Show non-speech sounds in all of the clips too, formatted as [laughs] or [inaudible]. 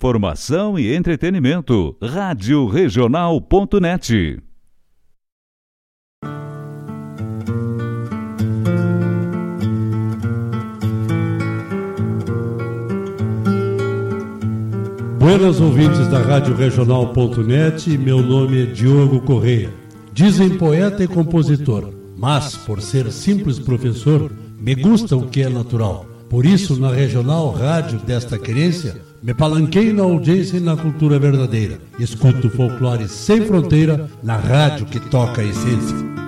Formação e entretenimento. Rádio Regional.net. Buenas ouvintes da Rádio Regional.net, meu nome é Diogo Correia. Dizem poeta e compositor, mas por ser simples professor, me gusta o que é natural. Por isso, na regional rádio desta querência, me palanquei na audiência e na cultura verdadeira. Escuto folclore sem fronteira na rádio que toca a essência.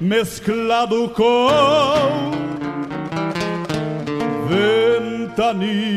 mesclado com ventania.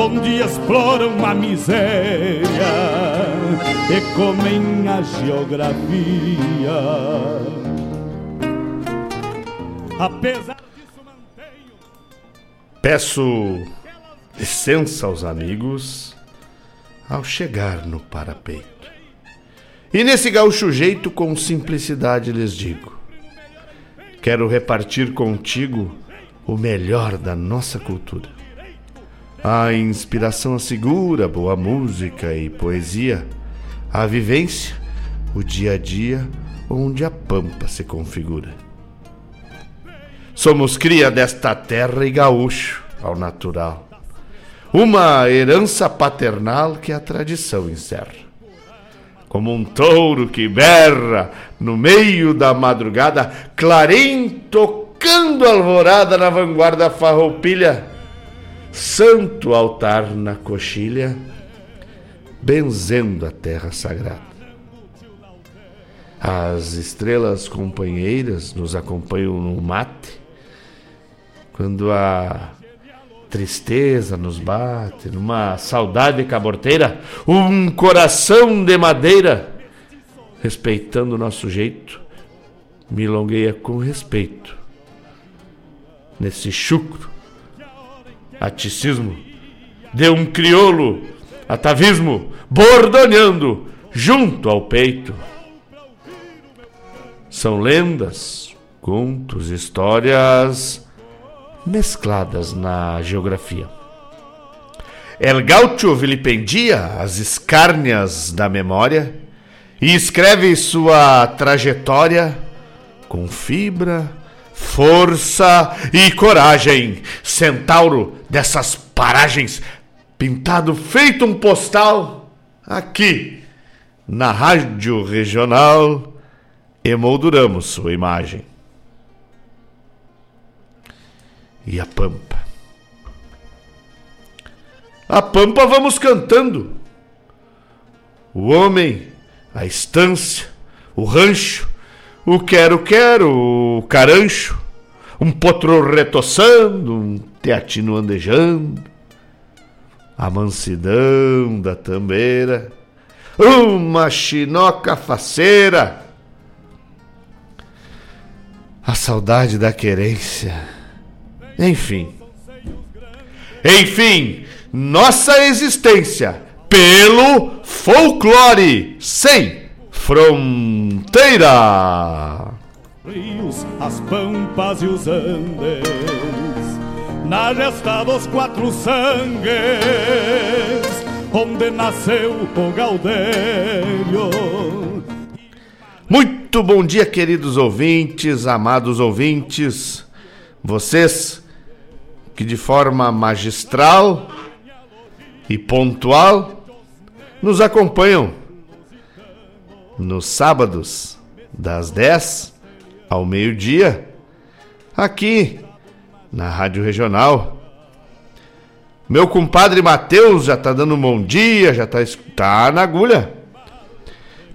onde exploram a miséria e comem a geografia. Apesar disso, mantenho. Peço licença aos amigos ao chegar no parapeito. E nesse gaúcho jeito, com simplicidade lhes digo: quero repartir contigo o melhor da nossa cultura. A inspiração assegura boa música e poesia, a vivência, o dia a dia onde a pampa se configura. Somos cria desta terra e gaúcho ao natural, uma herança paternal que a tradição encerra. Como um touro que berra no meio da madrugada, clarim tocando alvorada na vanguarda farroupilha, santo altar na coxilha, benzendo a terra sagrada. As estrelas companheiras nos acompanham no mate, quando a tristeza nos bate, numa saudade caborteira, um coração de madeira, respeitando o nosso jeito, milongueia com respeito. Nesse chucro, aticismo, de um crioulo, atavismo, bordoneando junto ao peito. São lendas, contos, histórias mescladas na geografia. El Gaucho vilipendia as escárnias da memória e escreve sua trajetória com fibra, força e coragem. Centauro dessas paragens, pintado feito um postal, aqui na Rádio Regional, emolduramos sua imagem. E a pampa? A pampa vamos cantando. O homem, a estância, o rancho, o quero-quero, o carancho, um potro retoçando, um teatino andejando, a mansidão da tambeira, uma chinoca faceira, a saudade da querência. Enfim. Enfim, nossa existência pelo folclore sem fronteira. Rios, as pampas e os andes, na gesta dos quatro sangues, onde nasceu o Gaudério. Muito bom dia, queridos ouvintes, amados ouvintes. Vocês que de forma magistral e pontual nos acompanham nos sábados, das 10 ao meio-dia, aqui na Rádio Regional. Meu compadre Matheus já tá dando um bom dia, já tá, tá na agulha.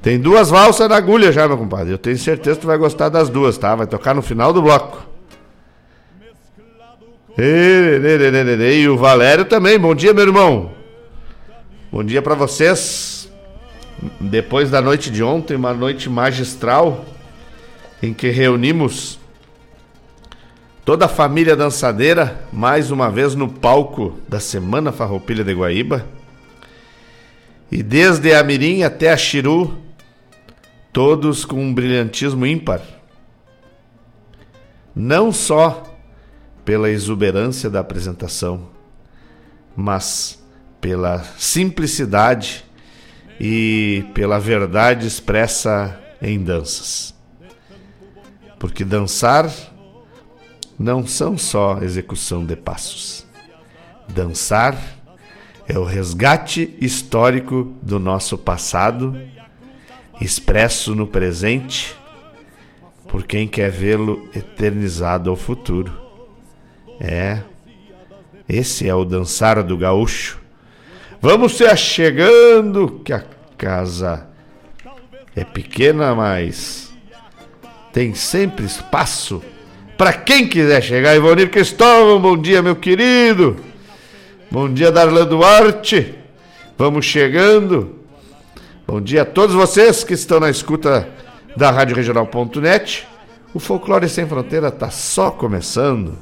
Tem duas valsas na agulha já, meu compadre. Eu tenho certeza que tu vai gostar das duas, tá? Vai tocar no final do bloco. E o Valério também. Bom dia, meu irmão. Bom dia para vocês. Depois da noite de ontem, uma noite magistral em que reunimos toda a família dançadeira mais uma vez no palco da Semana Farroupilha de Guaíba. E desde a Mirim até a Chiru, todos com um brilhantismo ímpar. Não só pela exuberância da apresentação, mas pela simplicidade e pela verdade expressa em danças. Porque dançar não são só execução de passos. Dançar é o resgate histórico do nosso passado, expresso no presente, por quem quer vê-lo eternizado ao futuro. É, esse é o dançar do gaúcho. Vamos se achegando, que a casa é pequena, mas tem sempre espaço para quem quiser chegar. Ivonir Cristóvão, bom dia, meu querido. Bom dia, Darlan Duarte. Vamos chegando. Bom dia a todos vocês que estão na escuta da Rádio Regional.net. O Folclore Sem Fronteira está só começando.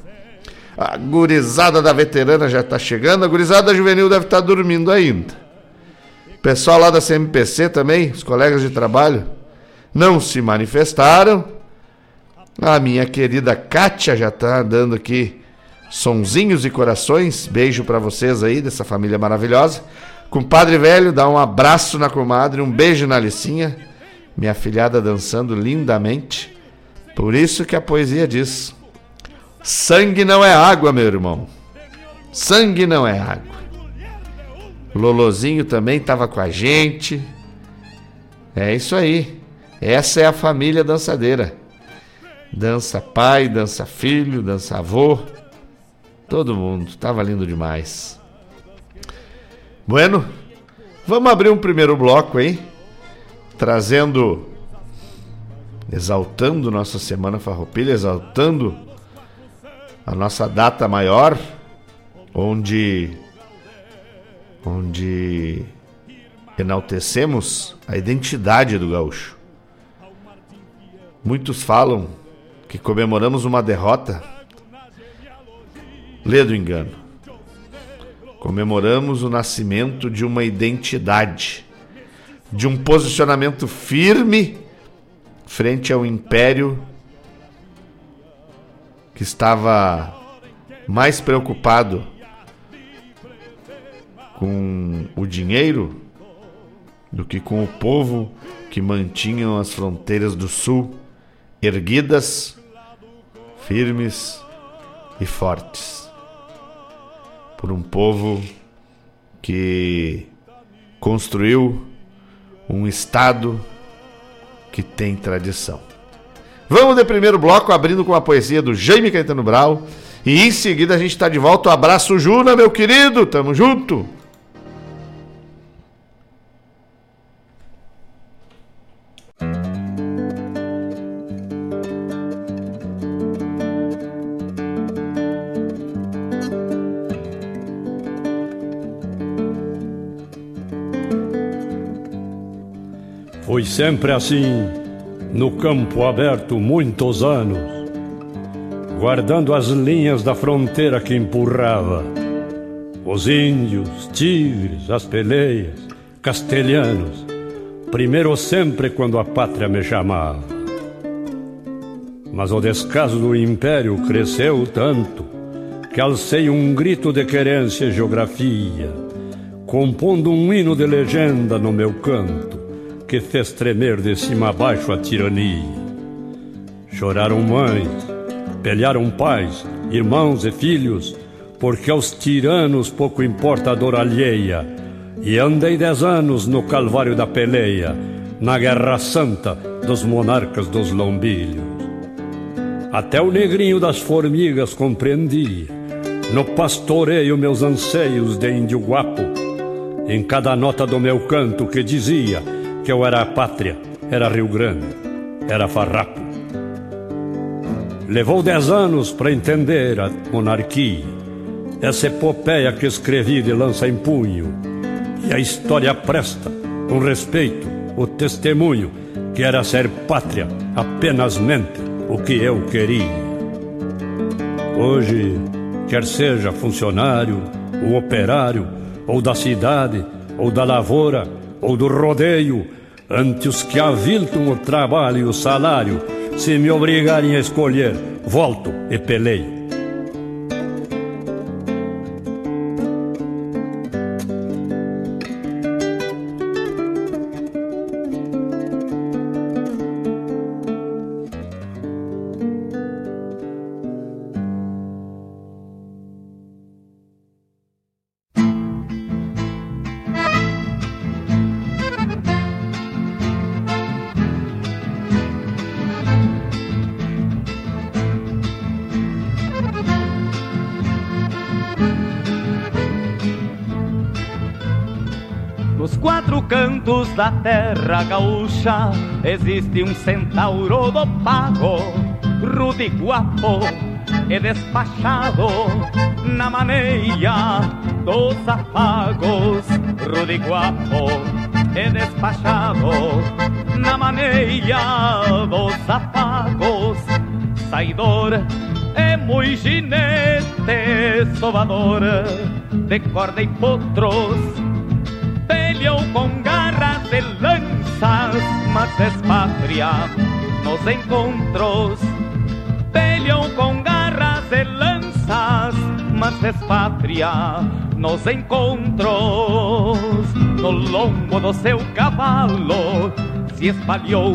A gurizada da veterana já está chegando, a gurizada juvenil deve estar tá dormindo ainda. Pessoal lá da CMPC também, os colegas de trabalho, não se manifestaram. A minha querida Kátia já está dando aqui sonzinhos e corações. Beijo para vocês aí, dessa família maravilhosa. Compadre velho, dá um abraço na comadre, um beijo na Licinha. Minha filhada dançando lindamente. Por isso que a poesia diz: Sangue não é água, meu irmão. Sangue não é água. Lolozinho também estava com a gente. É isso aí. Essa é a família dançadeira. Dança pai, dança filho, dança avô. Todo mundo. Tava lindo demais. Bueno, vamos abrir um primeiro bloco aí. Trazendo. Exaltando nossa Semana Farroupilha, exaltando a nossa data maior, onde. Onde enaltecemos a identidade do gaúcho. Muitos falam que comemoramos uma derrota. Lê do engano. Comemoramos o nascimento de uma identidade, de um posicionamento firme frente ao império que estava mais preocupado com o dinheiro do que com o povo que mantinham as fronteiras do sul erguidas, firmes e fortes. Por um povo que construiu um estado que tem tradição. Vamos de primeiro bloco abrindo com a poesia do Jaime Caetano Brau e em seguida a gente está de volta. Um abraço, Juna, meu querido. Tamo junto. Foi sempre assim, no campo aberto muitos anos, guardando as linhas da fronteira que empurrava. Os índios, tigres, as peleias, castelhanos, primeiro sempre quando a pátria me chamava. Mas o descaso do império cresceu tanto que alcei um grito de querência e geografia, compondo um hino de legenda no meu canto que fez tremer de cima a baixo a tirania. Choraram mães, pelearam pais, irmãos e filhos, porque aos tiranos pouco importa a dor alheia. E andei dez anos no calvário da peleia, na guerra santa dos monarcas dos lombilhos. Até o negrinho das formigas compreendia, no pastoreio meus anseios de índio guapo, em cada nota do meu canto que dizia que eu era a pátria, era Rio Grande, era farrapo. Levou dez anos para entender a monarquia, essa epopeia que escrevi de lança em punho, e a história presta, com respeito, o testemunho que era ser pátria apenas mente o que eu queria. Hoje, quer seja funcionário, o operário, ou da cidade, ou da lavoura, ou do rodeio, ante os que aviltam o trabalho e o salário, se me obrigarem a escolher, volto e peleio. Terra gaúcha existe um centauro do pago, rude guapo e despachado na maneia dos afagos, rude guapo e despachado na maneia dos afagos, saidor é muito ginete, sovador de corda e potros, peleou com de lanças, mas es patria nos encontros. Peleam com garras de lanças, mas es nos encontros. No lombo do seu cavalo se espalhou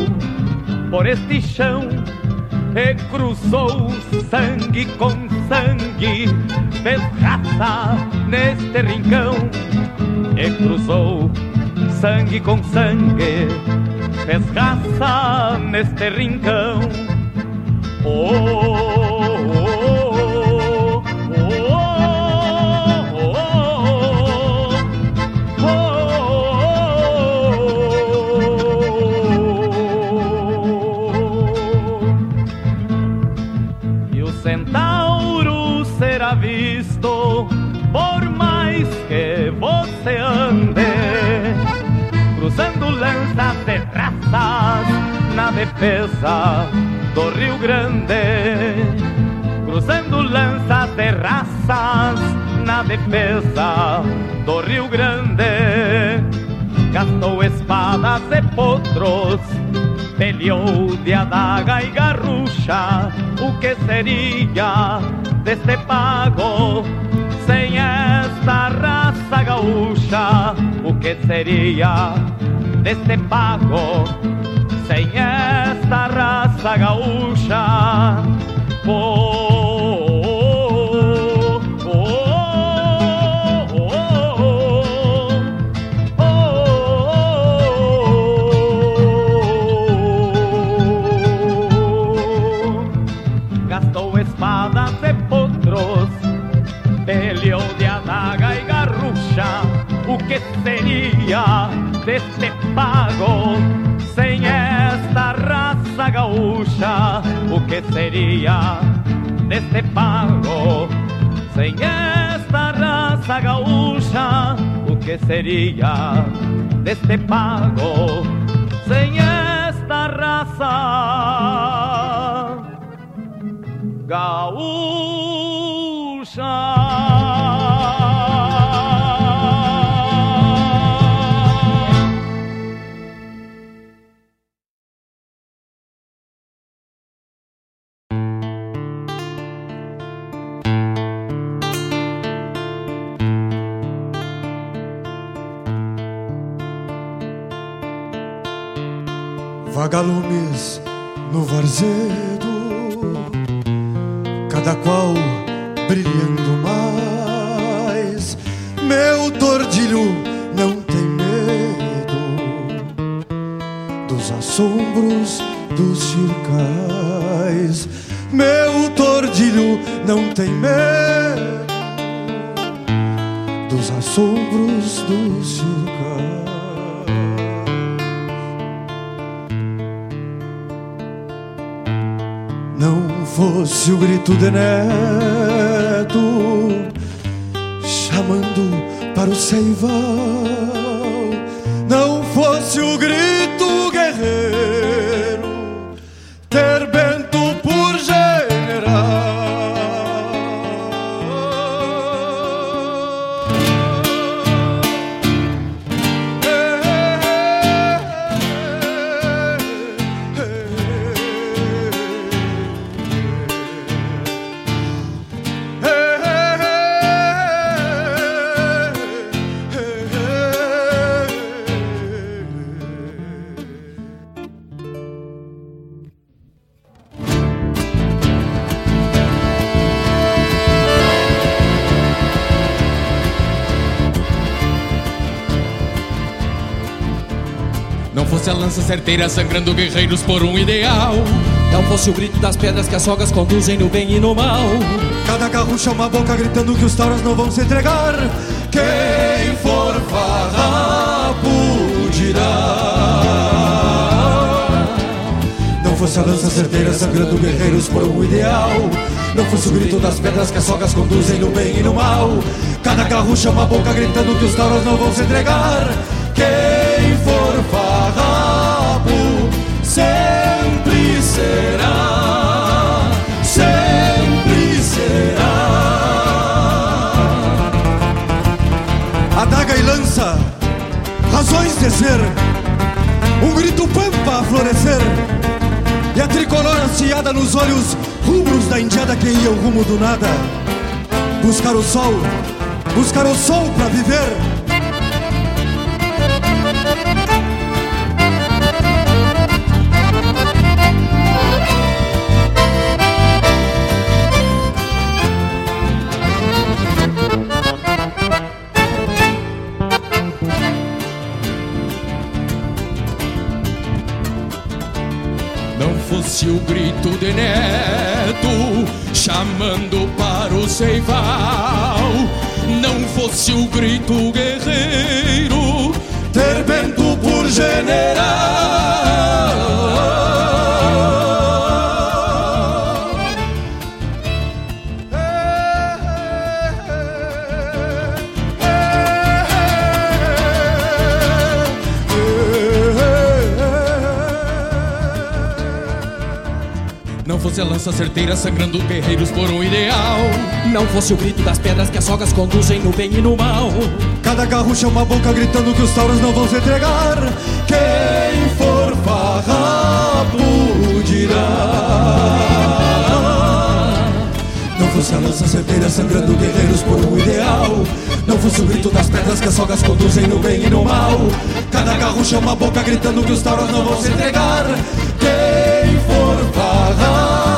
por este chão e cruzou sangue com sangue, fez raça neste rincão e cruzou sangue com sangue, fez neste rincão. Defesa do Rio Grande, cruzando lanças de raças na defesa do Rio Grande. Gastou espadas e potros, peleou de adaga e garrucha. O que seria deste pago sem esta raça gaúcha? O que seria deste pago sem esta raça gaúcha. Oh, gaúcha? O que seria deste pago? Sem esta raça gaúcha, o que seria deste pago? Sem esta raça gaúcha. Vagalumes no varzedo, cada qual brilhando mais. Meu tordilho não tem medo dos assombros dos circais. Meu tordilho não tem medo dos assombros dos circais. Fosse o grito de neto chamando para o seival, certeira sangrando guerreiros por um ideal. Não fosse o grito das pedras que as sogas conduzem no bem e no mal. Cada garrucha uma boca gritando que os tauros não vão se entregar. Quem for farrapo dirá. Não fosse a lança certeira sangrando guerreiros por um ideal. Não fosse o grito das pedras que as sogas conduzem no bem e no mal. Cada garrucha uma boca gritando que os tauros não vão se entregar. Quem for farrapo razões de ser, um grito pampa a florescer, e a tricolor ansiada nos olhos rubros da indiada que ia o rumo do nada. Buscar o sol, buscar o sol pra viver. Fosse o grito de neto chamando para o ceival, não fosse o grito guerreiro ter vento por general. A lança certeira sangrando guerreiros por um ideal. Não fosse o grito das pedras que as sogas conduzem no bem e no mal. Cada garrucha é uma boca gritando que os tauros não vão se entregar. Quem for farrapo dirá. Não fosse a lança certeira sangrando guerreiros por um ideal. Não fosse o grito das pedras que as sogas conduzem no bem e no mal. Cada garrucha é uma boca gritando que os tauros não vão se entregar. Quem farrapo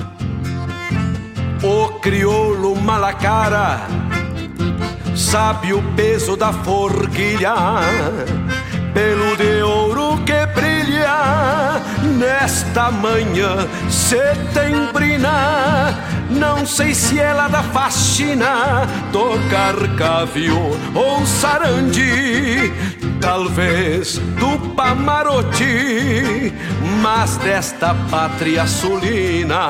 o crioulo malacara sabe o peso da forquilha, pelo de ouro que brilha nesta manhã setembrina. Não sei se ela da faxina, tocar cavio ou sarandi, talvez do Pamarote, mas desta pátria sulina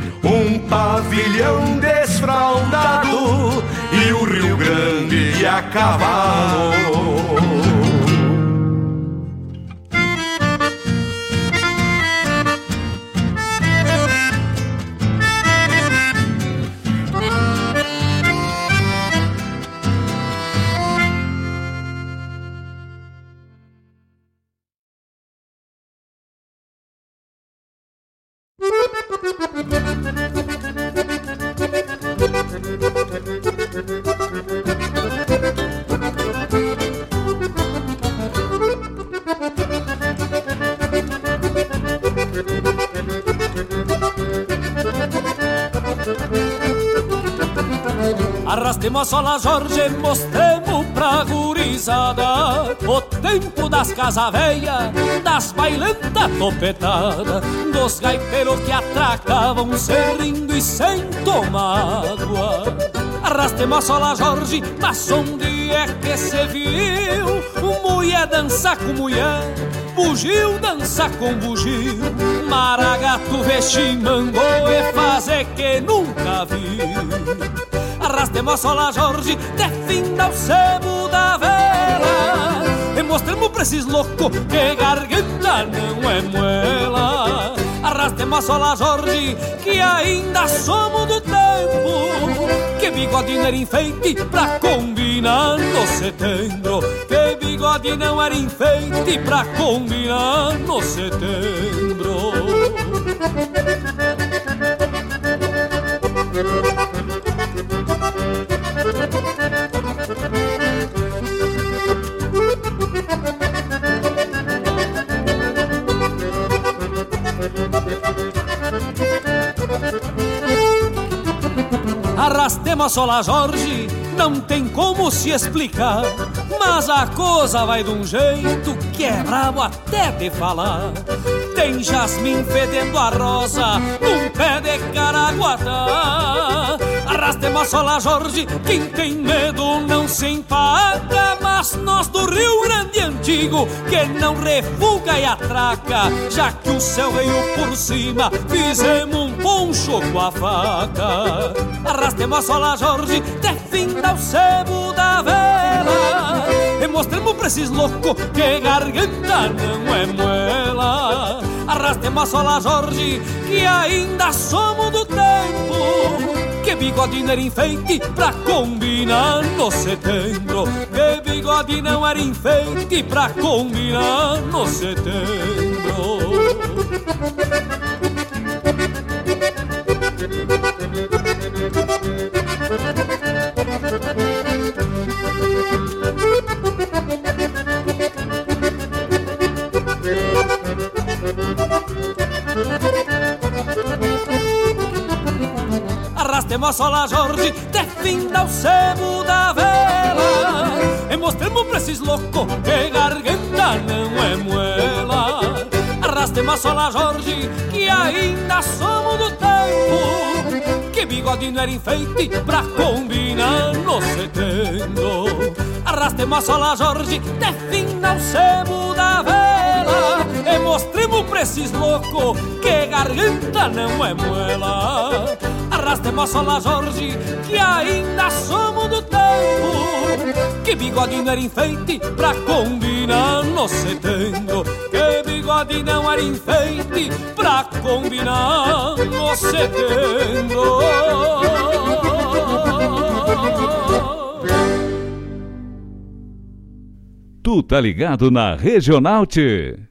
um pavilhão desfraldado e o Rio Grande a cavalo. Arrastemos a sola Jorge, mostremos pra gurizada O tempo das casa das bailantas topetada Dos gaiteiros que atracavam sem rindo e sem tomar Arrastemos a sola Jorge, mas onde é que se viu? Mulher dançar com mulher, bugio dançar com bugio. Maragato vestimango e fazer que nunca viu Arrastemos a sola Jorge, defenda o sebo pra esses loucos que garganta não é moela Arrastemos a sola Jorge, que ainda somos do tempo. Que bigode não era enfeite pra combinar no setembro. Que bigode não era enfeite pra combinar no setembro. Arrastemos a sola Jorge, não tem como se explicar Mas a coisa vai de um jeito que é brabo até de falar. Tem jasmim fedendo a rosa num pé de caraguatá. Arrastemos a sola Jorge, quem tem medo não se empaca Mas nós do Rio Grande Antigo, que não refuga e atraca Já que o céu veio por cima, fizemos um poncho com a faca Arrastemos a sola Jorge, defenda o sebo da vela. E mostremos pra esses loucos que garganta não é moela Arrastemos a sola Jorge, que ainda somos do tempo. Que bigode não era enfeite pra combinar no setembro. Que bigode não era enfeite pra combinar no setembro Arrastemos a sola Jorge, defenda o sebo da vela. E mostremos pra esses loucos que Arrastemos a sola Jorge, que ainda somos do tempo. Que bigode não era enfeite pra combinar no setembro Arraste sola Jorge, defina o sebo da vela. E mostremos pra esses loucos que garganta não é moela Arraste sola Jorge, que ainda somos do tempo. Que bigode não era enfeite pra combinar no setembro bigode não era enfeite pra combinar no setembro Tu tá ligado na Regional T.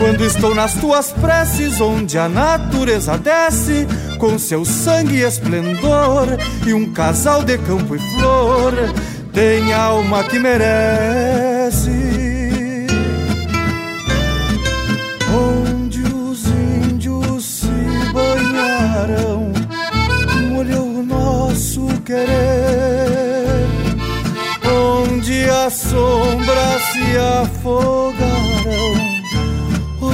quando estou nas tuas preces, onde a natureza desce com seu sangue e esplendor, e um casal de campo e flor tem alma que merece. Onde os índios se banharam, molhou o nosso querer. Onde as sombras se afogaram,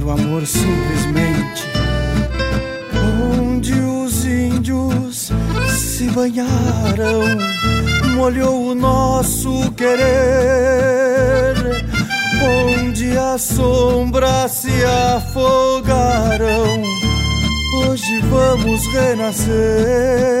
banhar o amor simplesmente. Onde os índios se banharam, molhou o nosso querer. Onde as sombras se afogaram, hoje vamos renascer.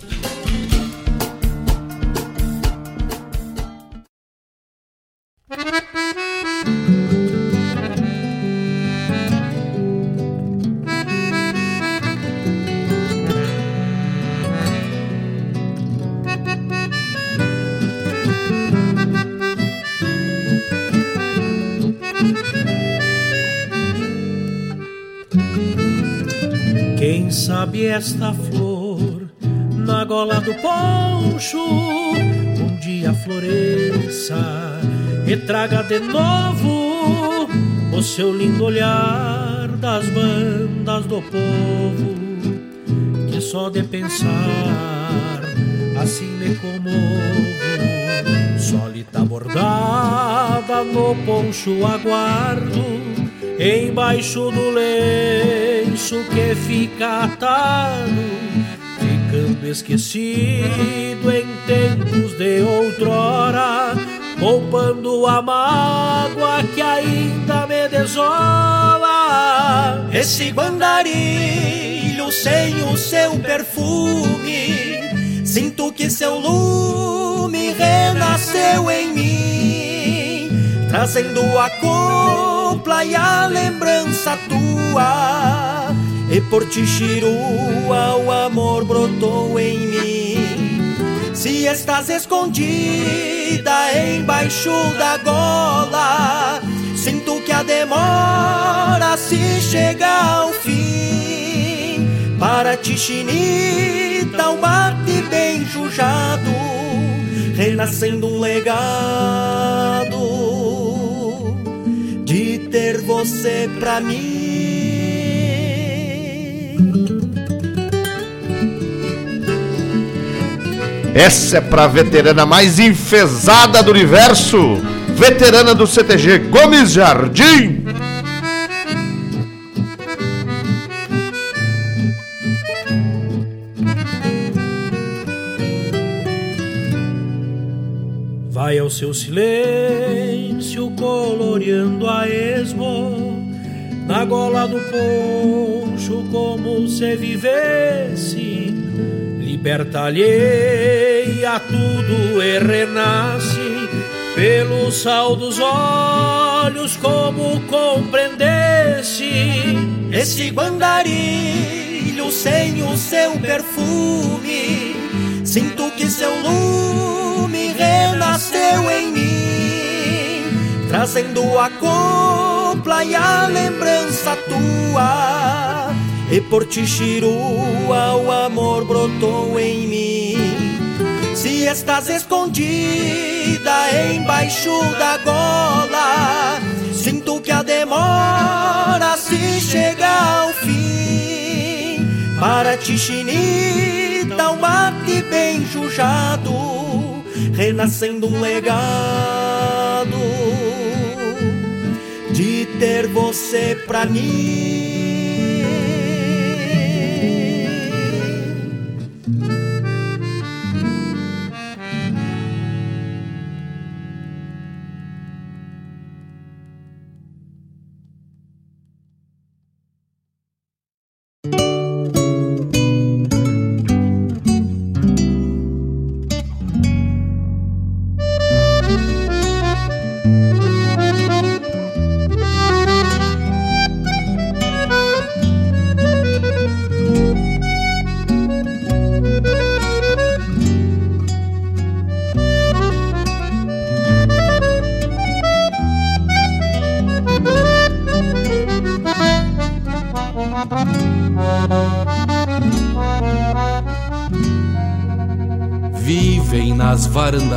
Esta flor na gola do poncho. Um dia floresça e traga de novo o seu lindo olhar das bandas do povo que só de pensar assim me comovo. Sólita bordada no poncho aguardo embaixo do lenço que fica atado, ficando esquecido em tempos de outrora, poupando a mágoa que ainda me desola. Esse guandarilho sem o seu perfume, sinto que seu lume renasceu em mim, trazendo a cor copla e a lembrança tua E por ti chirua o amor brotou em mim Se estás escondida embaixo da gola Sinto que a demora se chega ao fim Para ti chinita o mate bem jujado Renascendo um legado ter você pra mim. Essa é pra veterana mais enfesada do universo, veterana do CTG Gomes Jardim. Vai ao seu silêncio coloreando a esmo Na gola do poncho como se vivesse Liberta alheia tudo e renasce Pelo sal dos olhos como compreendesse Esse guandarilho sem o seu perfume Sinto que seu luz renasceu em mim, trazendo a copla e a lembrança tua. E por ti, chirua, o amor brotou em mim. Se estás escondida embaixo da gola, sinto que a demora se chega ao fim. Para ti, chinita, um mate bem jujado renascendo um legado de ter você pra mim.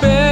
perde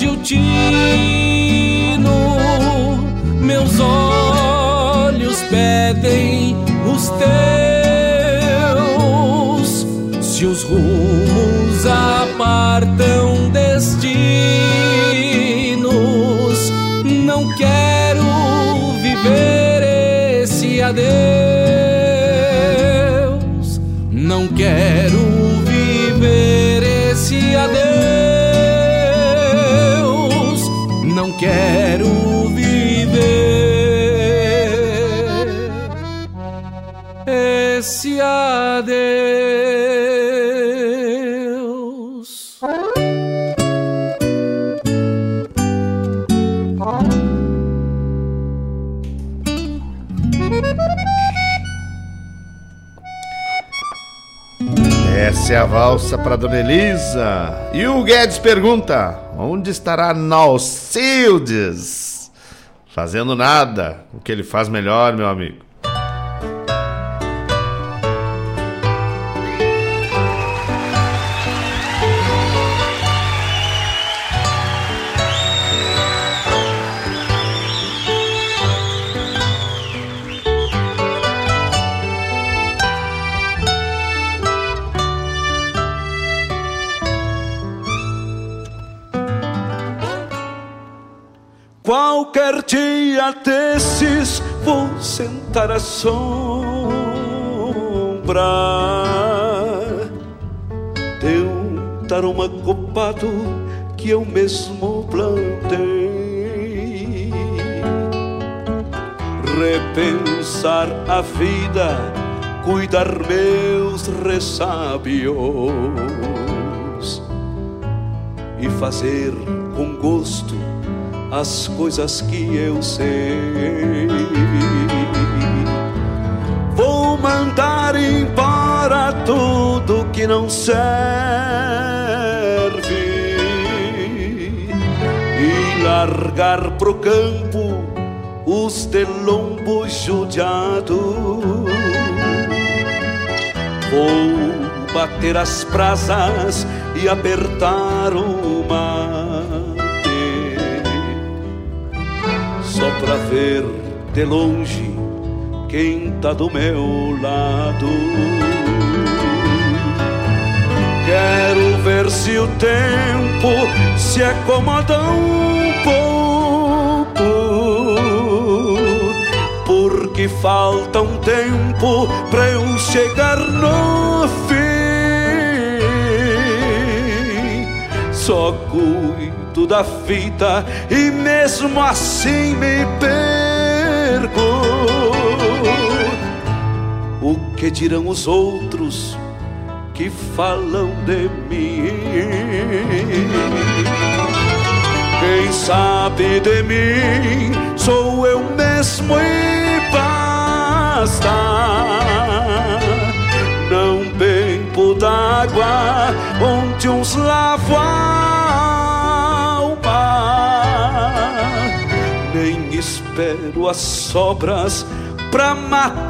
perde o tino, meus olhos pedem os teus. Se os rumos apartam destinos, não quero viver esse adeus. Não quero É a valsa para Dona Elisa. E o Guedes pergunta: onde estará Nalcildes? Fazendo nada. O que ele faz melhor, meu amigo. Sombra de um copado que eu mesmo plantei. Repensar a vida, cuidar meus ressábios e fazer com gosto as coisas que eu sei. Mandar embora tudo que não serve e largar pro campo os de lombo judiado. Vou bater as brasas e apertar o mate só pra ver de longe quem tá do meu lado. Quero ver se o tempo se acomoda um pouco, porque falta um tempo pra eu chegar no fim. Só cuido da fita e mesmo assim me perco. que dirão os outros que falam de mim? Quem sabe de mim sou eu mesmo e basta. Não bebo d'água onde uns lavam a alma, nem espero as sobras pra matar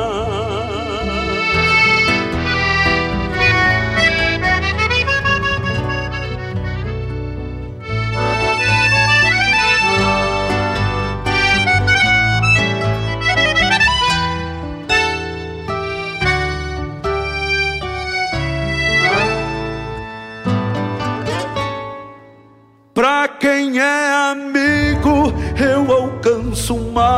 Quem é amigo, eu alcanço mate.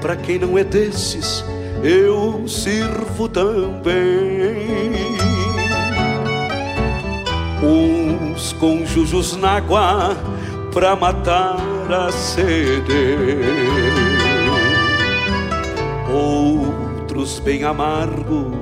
Pra quem não é desses, eu sirvo também. Uns com jujus na água pra matar a sede. Outros bem amargo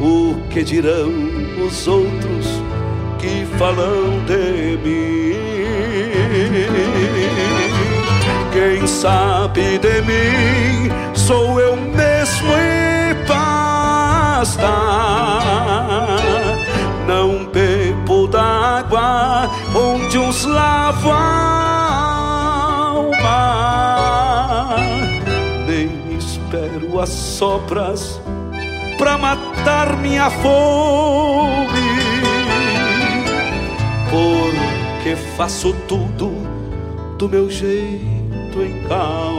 o que dirão os outros que falam de mim? Quem sabe de mim sou eu mesmo e basta. Não bebo d'água onde uns lavam as sopras pra matar minha fome. Porque faço tudo do meu jeito em calma.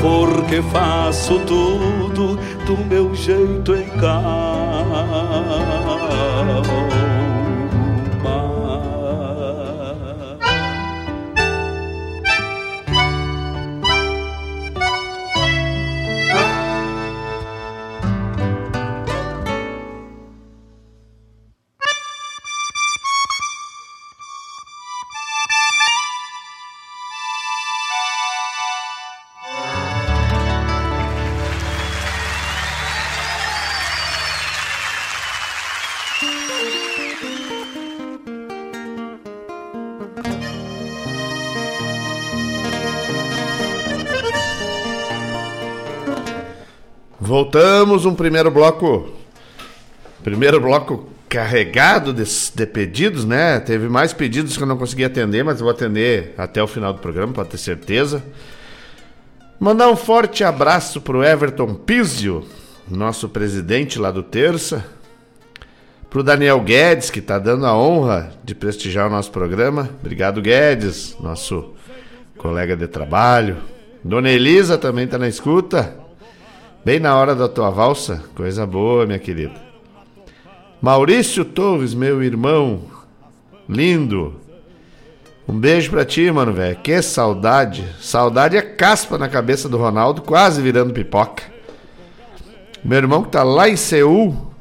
Porque faço tudo do meu jeito em calma. Voltamos, um primeiro bloco. Primeiro bloco carregado de, de, pedidos, né? Teve mais pedidos que eu não consegui atender, mas vou atender até o final do programa, para ter certeza. Mandar um forte abraço pro Everton Pizio, nosso presidente lá do Terça. Pro Daniel Guedes, que está dando a honra de prestigiar o nosso programa. Obrigado, Guedes, nosso colega de trabalho. Dona Elisa também está na escuta. Bem na hora da tua valsa, coisa boa, minha querida. Maurício Torres, meu irmão, lindo. Um beijo pra ti, mano, velho. Que saudade. Saudade é caspa na cabeça do Ronaldo, quase virando pipoca. Meu irmão que tá lá em Seul.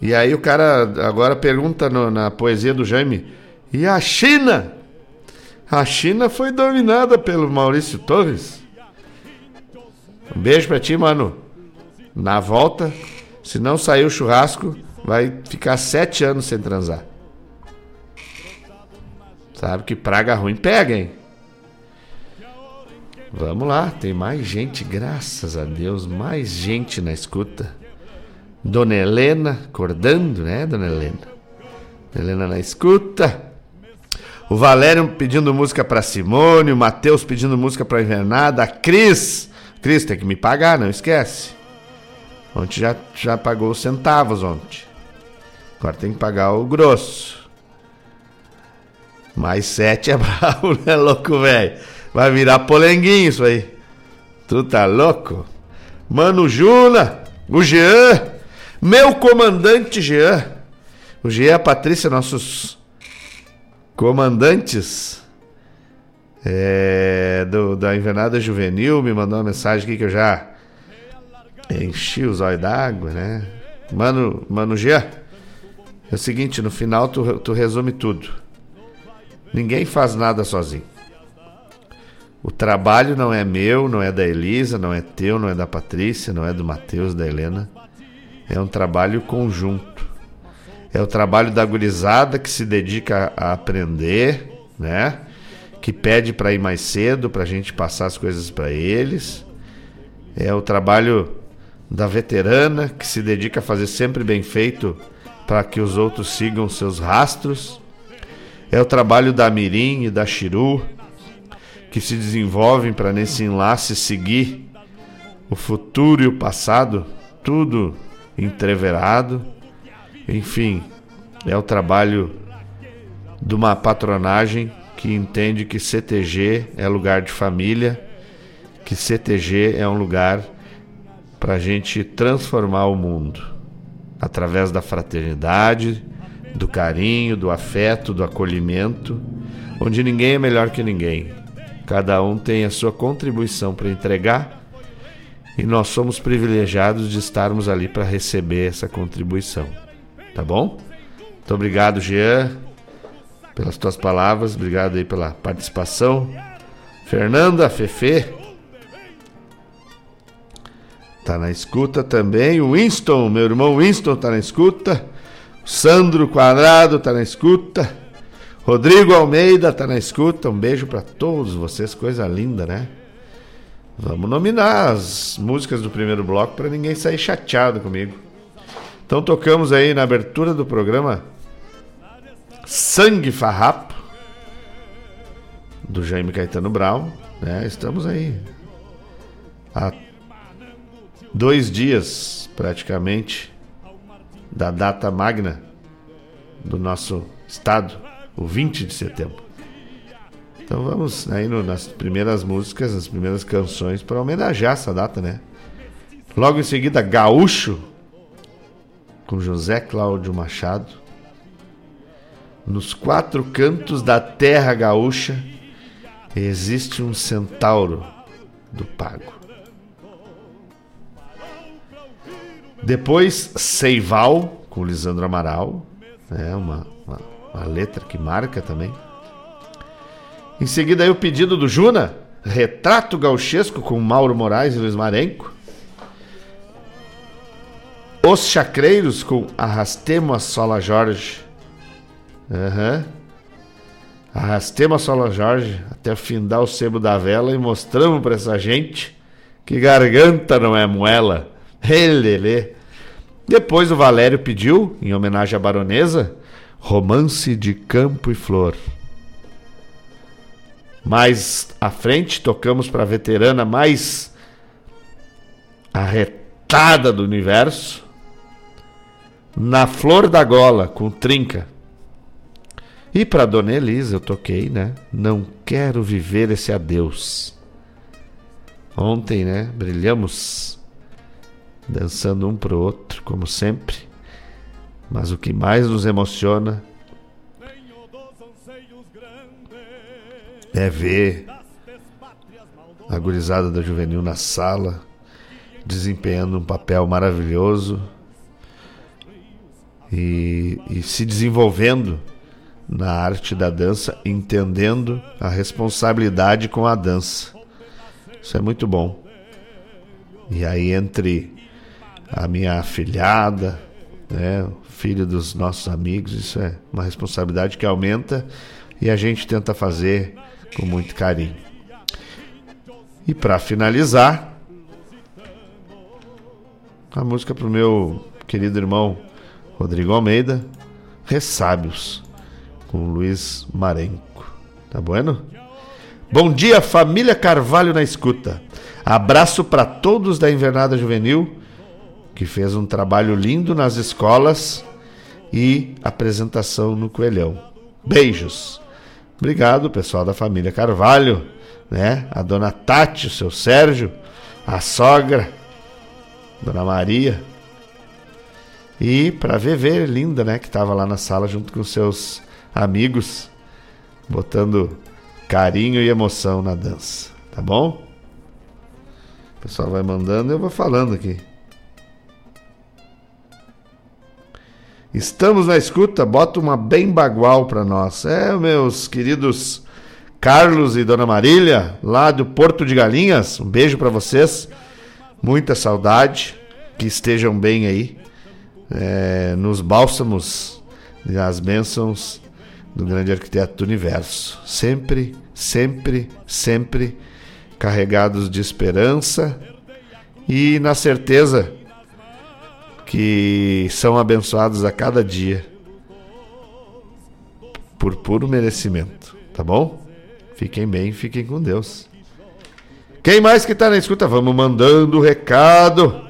E aí o cara agora pergunta no, na poesia do Jaime: e a China? A China foi dominada pelo Maurício Torres. Um beijo pra ti, mano. Na volta, se não sair o churrasco, vai ficar sete anos sem transar. Sabe que praga ruim pega, hein? Vamos lá, tem mais gente, graças a Deus, mais gente na escuta. Dona Helena, acordando, né, Dona Helena? Helena na escuta. O Valério pedindo música para Simone, o Matheus pedindo música para Invernada, a Cris. Cris, tem que me pagar, não esquece. Ontem já, já pagou os centavos ontem. Agora tem que pagar o grosso. Mais sete é [laughs] bravo, né, louco, velho? Vai virar polenguinho isso aí. Tu tá louco? Mano Juna, o Jean, meu comandante Jean. O Jean e a Patrícia, nossos comandantes é, do, da Invernada Juvenil, me mandou uma mensagem aqui que eu já enchi os olhos d'água, né? Mano, mano Jean, é o seguinte, no final tu, tu resume tudo. Ninguém faz nada sozinho. O trabalho não é meu, não é da Elisa, não é teu, não é da Patrícia, não é do Matheus, da Helena. É um trabalho conjunto. É o trabalho da gurizada que se dedica a aprender, né? Que pede para ir mais cedo para a gente passar as coisas para eles. É o trabalho da veterana que se dedica a fazer sempre bem feito para que os outros sigam seus rastros. É o trabalho da Mirim e da Chiru que se desenvolvem para nesse enlace seguir o futuro e o passado, tudo entreverado. Enfim, é o trabalho de uma patronagem que entende que CTG é lugar de família, que CTG é um lugar para a gente transformar o mundo através da fraternidade, do carinho, do afeto, do acolhimento, onde ninguém é melhor que ninguém. Cada um tem a sua contribuição para entregar e nós somos privilegiados de estarmos ali para receber essa contribuição. Tá bom? Muito obrigado, Jean, pelas tuas palavras, obrigado aí pela participação. Fernanda, Fefe, tá na escuta também. O Winston, meu irmão Winston, tá na escuta. O Sandro Quadrado tá na escuta. Rodrigo Almeida tá na escuta. Um beijo para todos vocês, coisa linda, né? Vamos nominar as músicas do primeiro bloco para ninguém sair chateado comigo. Então tocamos aí na abertura do programa Sangue Farrapo do Jaime Caetano Brown, né? Estamos aí há dois dias praticamente da data magna do nosso estado, o 20 de setembro. Então vamos aí no, nas primeiras músicas, nas primeiras canções para homenagear essa data, né? Logo em seguida, Gaúcho com José Cláudio Machado. Nos quatro cantos da terra gaúcha existe um centauro do pago. Depois, Seival, com Lisandro Amaral, é uma, uma, uma, letra que marca também. Em seguida, aí, o pedido do Juna, Retrato Gauchesco, com Mauro Moraes e Luiz Marenco. Os Chacreiros, com Arrastemos a Sola Jorge. Uhum. Arrastemos a Sola Jorge até findar o sebo da vela e mostramos para essa gente que garganta não é moela. [laughs] Elele. Depois o Valério pediu, em homenagem à baronesa, Romance de Campo e Flor. Mais à frente, tocamos para a veterana mais arretada do universo, Na Flor da Gola, com trinca. E para Dona Elisa eu toquei, né? Não quero viver esse adeus. Ontem, né? Brilhamos dançando um pro outro, como sempre. Mas o que mais nos emociona é ver a gurizada da juvenil na sala, desempenhando um papel maravilhoso e, e se desenvolvendo na arte da dança, entendendo a responsabilidade com a dança. Isso é muito bom. E aí, entre a minha afilhada, né, o filho dos nossos amigos, isso é uma responsabilidade que aumenta e a gente tenta fazer com muito carinho. E para finalizar, a música pro meu querido irmão Rodrigo Almeida, Ressábios, com Luiz Marenco. Tá bueno? Bom dia, família Carvalho na escuta. Abraço para todos da Invernada Juvenil, que fez um trabalho lindo nas escolas e apresentação no Coelhão. Beijos. Obrigado, pessoal da família Carvalho, né? A dona Tati, o seu Sérgio, a sogra, Dona Maria. E para VV, linda, né? Que estava lá na sala junto com seus amigos, botando carinho e emoção na dança. Tá bom? O pessoal vai mandando e eu vou falando aqui. Estamos na escuta, bota uma bem bagual para nós. É, meus queridos Carlos e Dona Marília, lá do Porto de Galinhas, um beijo para vocês. Muita saudade, que estejam bem aí, é, nos bálsamos e as bênçãos do grande arquiteto do universo. Sempre, sempre, sempre carregados de esperança e na certeza que são abençoados a cada dia por puro merecimento, tá bom? Fiquem bem, fiquem com Deus. Quem mais que tá na escuta? Vamos mandando o recado.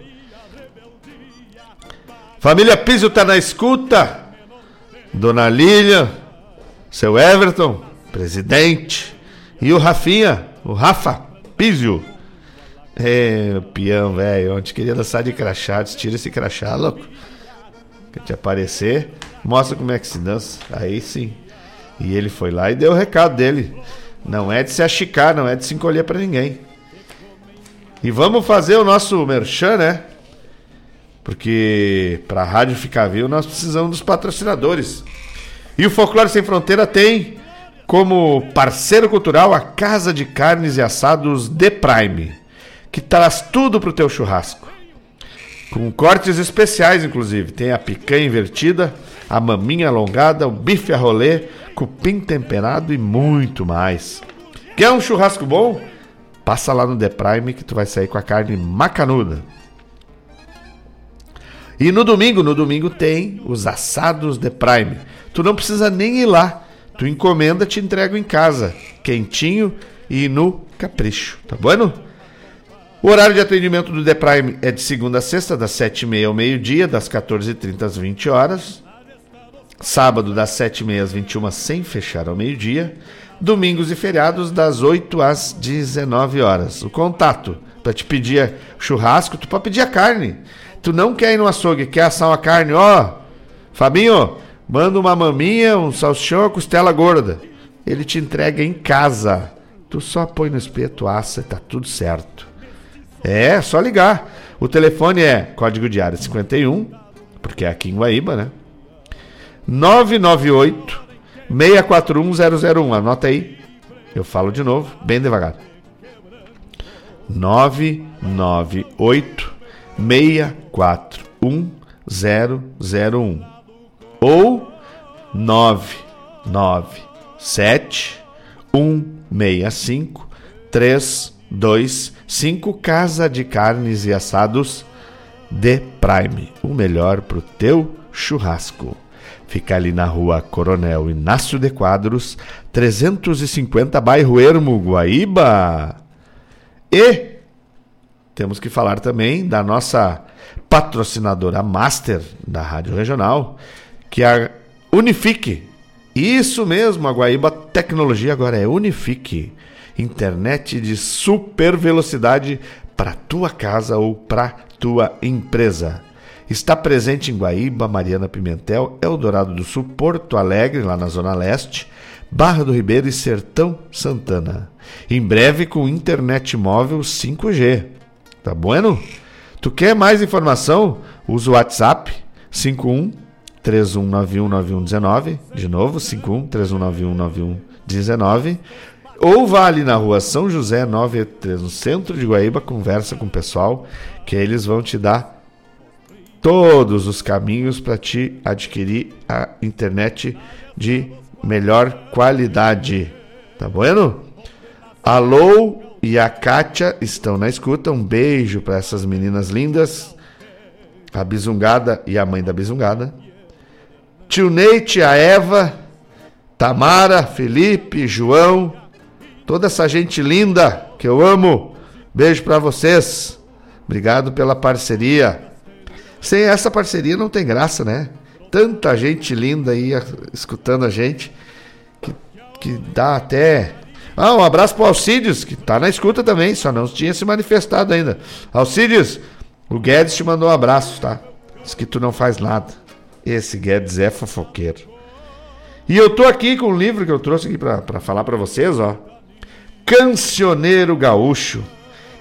Família Piso tá na escuta. Dona Lília, seu Everton, presidente, e o Rafinha, o Rafa Pizio. É, peão, velho. Ontem queria dançar de crachá. Tira esse crachá, louco. Que te aparecer. Mostra como é que se dança. Aí sim. E ele foi lá e deu o recado dele. Não é de se achicar, não é de se encolher para ninguém. E vamos fazer o nosso merchan, né? Porque para a rádio ficar vivo nós precisamos dos patrocinadores. E o Folclore Sem Fronteira tem como parceiro cultural a Casa de Carnes e Assados The Prime que traz tudo pro teu churrasco. Com cortes especiais, inclusive. Tem a picanha invertida, a maminha alongada, o bife a rolê, cupim temperado e muito mais. Quer um churrasco bom? Passa lá no The Prime que tu vai sair com a carne macanuda. E no domingo, no domingo tem os assados The Prime. Tu não precisa nem ir lá. Tu encomenda, te entrego em casa, quentinho e no capricho, tá bom? O horário de atendimento do The Prime é de segunda a sexta, das 7h30 ao meio-dia, das 14h30 às 20 horas. Sábado, das 7h30 às 21 sem fechar ao meio-dia. Domingos e feriados, das 8 às 19 horas. O contato para te pedir churrasco, tu pode pedir a carne. Tu não quer ir no açougue, quer assar uma carne, ó. Fabinho, manda uma maminha, um salsichão, uma costela gorda. Ele te entrega em casa. Tu só põe no espeto, assa e tá tudo certo. É, só ligar. O telefone é código de área 51, porque é aqui em Guaíba, né? 998 641 Anota aí. Eu falo de novo, bem devagar. 998 641 ou 997 165 325 5 Casa de Carnes e Assados de Prime, o melhor pro teu churrasco. Fica ali na rua Coronel Inácio de Quadros, 350, bairro Ermo, Guaíba. E temos que falar também da nossa patrocinadora master da Rádio Regional, que é a Unifique. Isso mesmo, a Guaíba Tecnologia agora é Unifique internet de super velocidade para tua casa ou para tua empresa. Está presente em Guaíba, Mariana Pimentel, Eldorado do Sul, Porto Alegre, lá na Zona Leste, Barra do Ribeiro e Sertão Santana. Em breve com internet móvel 5G. Tá bueno? Tu quer mais informação? Usa o WhatsApp 51 31919119, de novo 51 31919119 ou vá ali na rua São José 983, no centro de Guaíba, conversa com o pessoal, que eles vão te dar todos os caminhos para te adquirir a internet de melhor qualidade. Tá bueno? Alô e a Kátia estão na escuta. Um beijo para essas meninas lindas. A Bisungada e a mãe da Bisungada. Tio Neite, a Eva, Tamara, Felipe, João, toda essa gente linda que eu amo. Beijo para vocês. Obrigado pela parceria. Sem essa parceria não tem graça, né? Tanta gente linda aí escutando a gente que, que dá até. Ah, um abraço pro Alcides, que tá na escuta também, só não tinha se manifestado ainda. Alcides, o Guedes te mandou um abraço, tá? Diz que tu não faz nada. Esse Guedes é fofoqueiro. E eu tô aqui com um livro que eu trouxe aqui para falar para vocês, ó. Cancioneiro Gaúcho.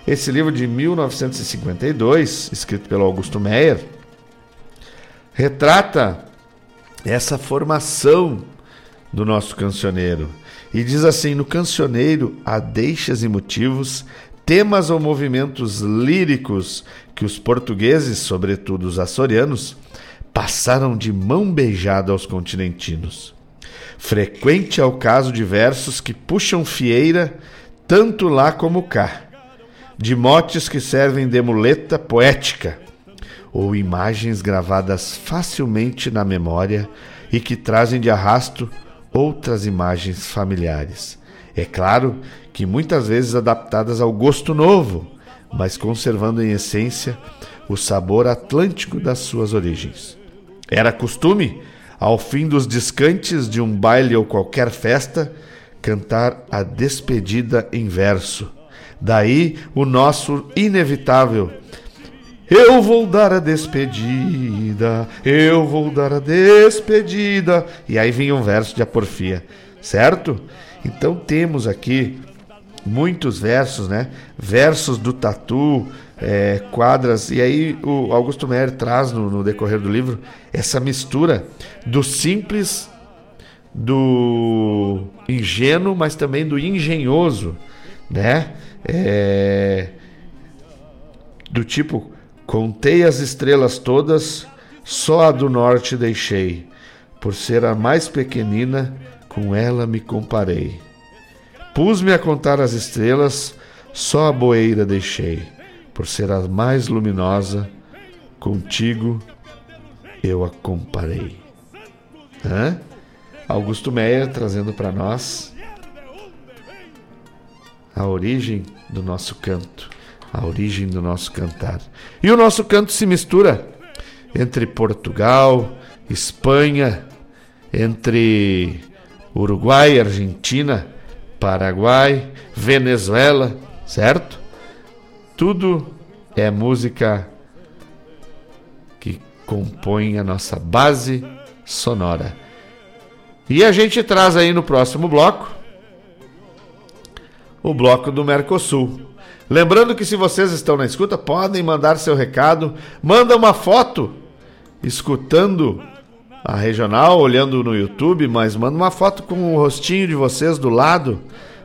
Esse livro de 1952, escrito pelo Augusto Meyer, retrata essa formação do nosso cancioneiro. E diz assim: no cancioneiro há deixas e motivos, temas ou movimentos líricos que os portugueses, sobretudo os açorianos, passaram de mão beijada aos continentinos. Frequente é o caso de versos que puxam fieira tanto lá como cá, de motes que servem de muleta poética, ou imagens gravadas facilmente na memória e que trazem de arrasto outras imagens familiares. É claro que muitas vezes adaptadas ao gosto novo, mas conservando em essência o sabor atlântico das suas origens. Era costume, ao fim dos descantes de um baile ou qualquer festa, cantar a despedida em verso. Daí o nosso inevitável. Eu vou dar a despedida, eu vou dar a despedida. E aí vinha um verso de aporfia, certo? Então temos aqui muitos versos, né? Versos do tatu, é, quadras. E aí o Augusto Meyer traz no, no, decorrer do livro essa mistura do simples, do ingênuo, mas também do engenhoso, né? É, do tipo, contei as estrelas todas, só a do norte deixei. Por ser a mais pequenina, com ela me comparei. Pus-me a contar as estrelas, só a boeira deixei por ser a mais luminosa, contigo eu a comparei. Hã? Augusto Meyer trazendo para nós a origem do nosso canto, a origem do nosso cantar. E o nosso canto se mistura entre Portugal, Espanha, entre Uruguai, Argentina, Paraguai, Venezuela, certo? Tudo é música que compõe a nossa base sonora. E a gente traz aí no próximo bloco o bloco do Mercosul. Lembrando que se vocês estão na escuta, podem mandar seu recado, manda uma foto escutando a regional, olhando no YouTube, mas manda uma foto com o rostinho de vocês do lado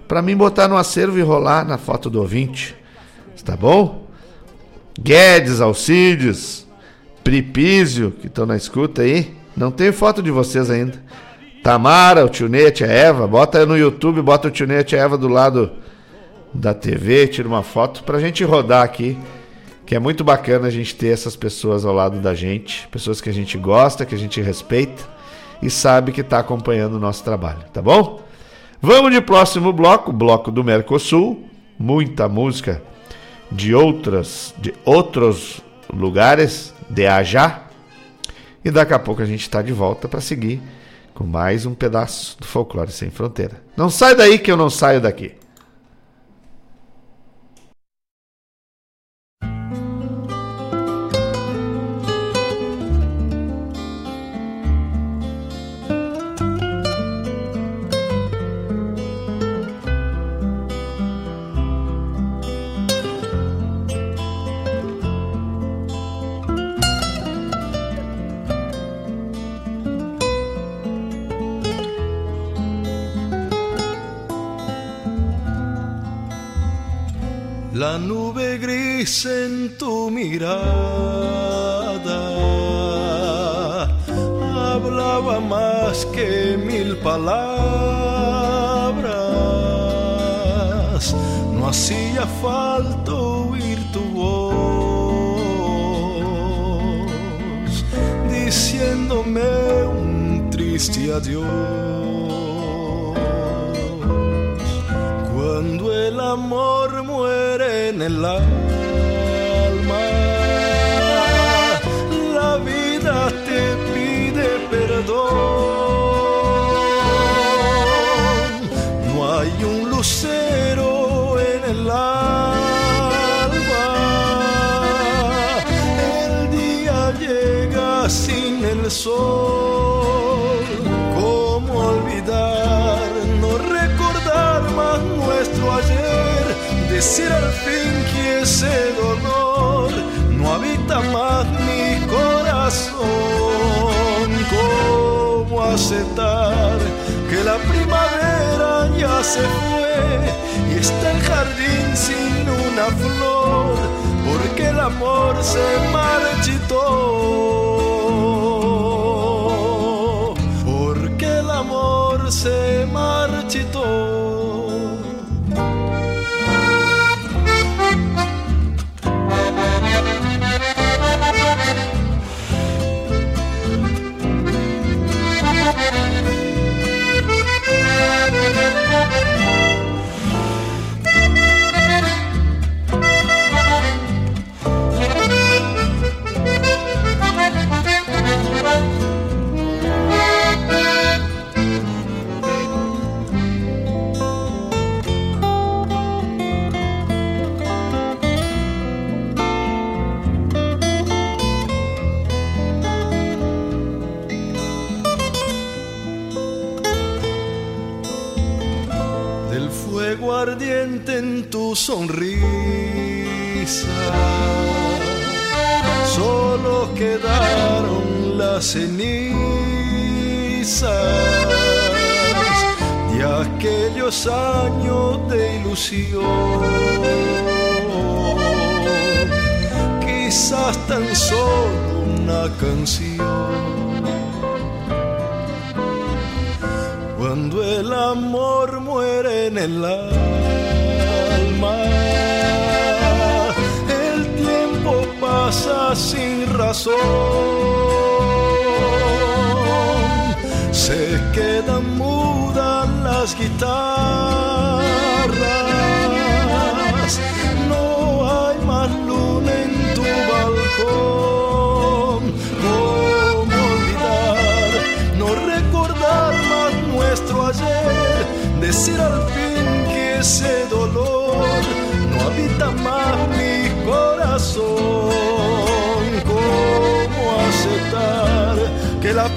para mim botar no acervo e rolar na foto do ouvinte. Tá bom? Guedes, Alcides, Pripísio, que estão na escuta aí. Não tem foto de vocês ainda. Tamara, o tio Ney, a Eva. Bota no YouTube, bota o tio Ney, a Eva do lado da TV, tira uma foto pra gente rodar aqui. Que é muito bacana a gente ter essas pessoas ao lado da gente. Pessoas que a gente gosta, que a gente respeita e sabe que está acompanhando o nosso trabalho, tá bom? Vamos de próximo bloco, bloco do Mercosul. Muita música de outras de outros lugares de Ajá. E daqui a pouco a gente está de volta para seguir com mais um pedaço do Folclore Sem Fronteira. Não sai daí que eu não saio daqui. Mil palabras no hacía falta oír tu voz diciéndome un triste adiós. Cuando el amor muere en el alma, la vida te pide perdón. Lucero en el alma. El día llega sin el sol. ¿Cómo olvidar, no recordar más nuestro ayer? Decir al fin que ese dolor no habita más mi corazón. ¿Cómo aceptar que la primavera ya se fue y está el jardín sin una flor? Porque el amor se marchitó. Sonrisa. Solo quedaron las cenizas de aquellos años de ilusión. Quizás tan solo una canción. Cuando el amor muere en el pasa sin razón. Se quedan mudas las guitarras.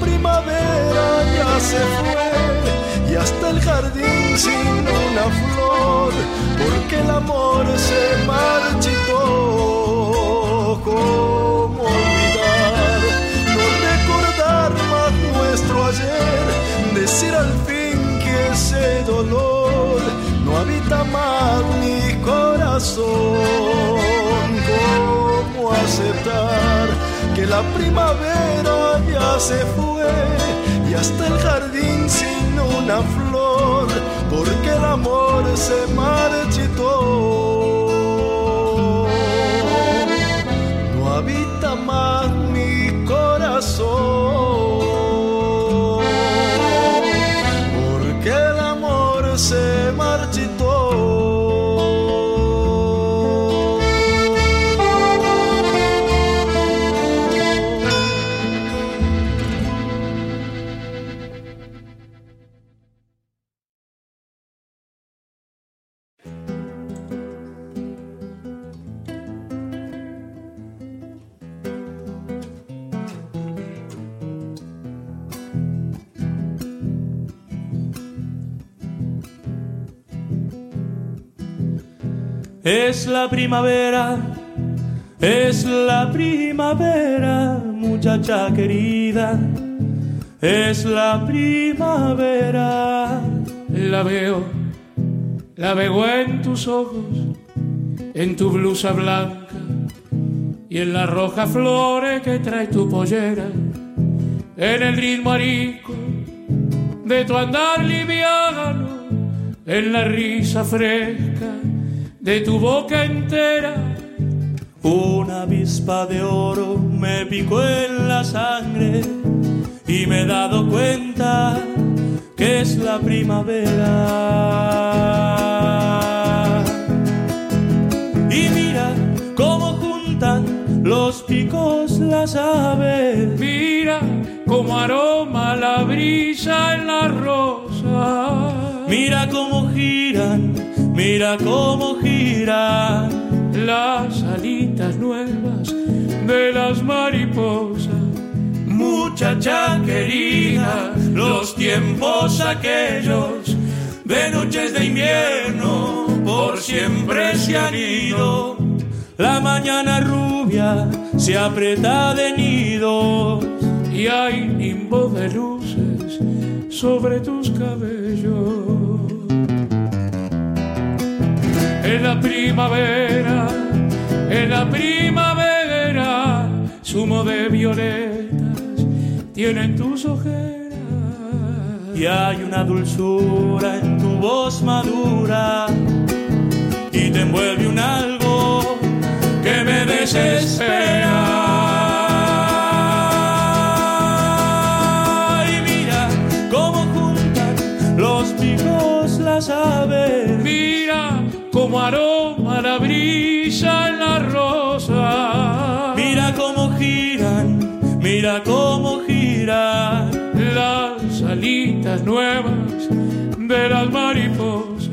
Primavera ya se fue y hasta el jardín sin una flor? Porque el amor se marchitó. ¿Cómo olvidar? No recordar más nuestro ayer. Decir al fin que ese dolor no habita más mi corazón. ¿Cómo aceptar la primavera ya se fue y hasta el jardín sin una flor? Porque el amor se marchitó. Es la primavera, es la primavera, muchacha querida. Es la primavera. La veo, la veo en tus ojos, en tu blusa blanca y en las rojas flores que trae tu pollera, en el ritmo arico de tu andar liviano, en la risa fresca de tu boca entera. Una avispa de oro me picó en la sangre y me he dado cuenta que es la primavera. Y mira cómo juntan los picos las aves. Mira cómo aroma la brisa en la rosa. Mira cómo giran, mira cómo giran las alitas nuevas de las mariposas. Muchacha querida, los tiempos aquellos de noches de invierno por siempre se han ido. La mañana rubia se aprieta de nidos y hay nimbo de luces sobre tus cabellos. En la primavera, en la primavera, zumo de violetas tienen tus ojeras. Y hay una dulzura en tu voz madura y te envuelve un algo que me desespera. Y mira cómo juntan los picos las aves. Como aroma la brisa en la rosa. Mira cómo giran, mira cómo giran las alitas nuevas de las mariposas.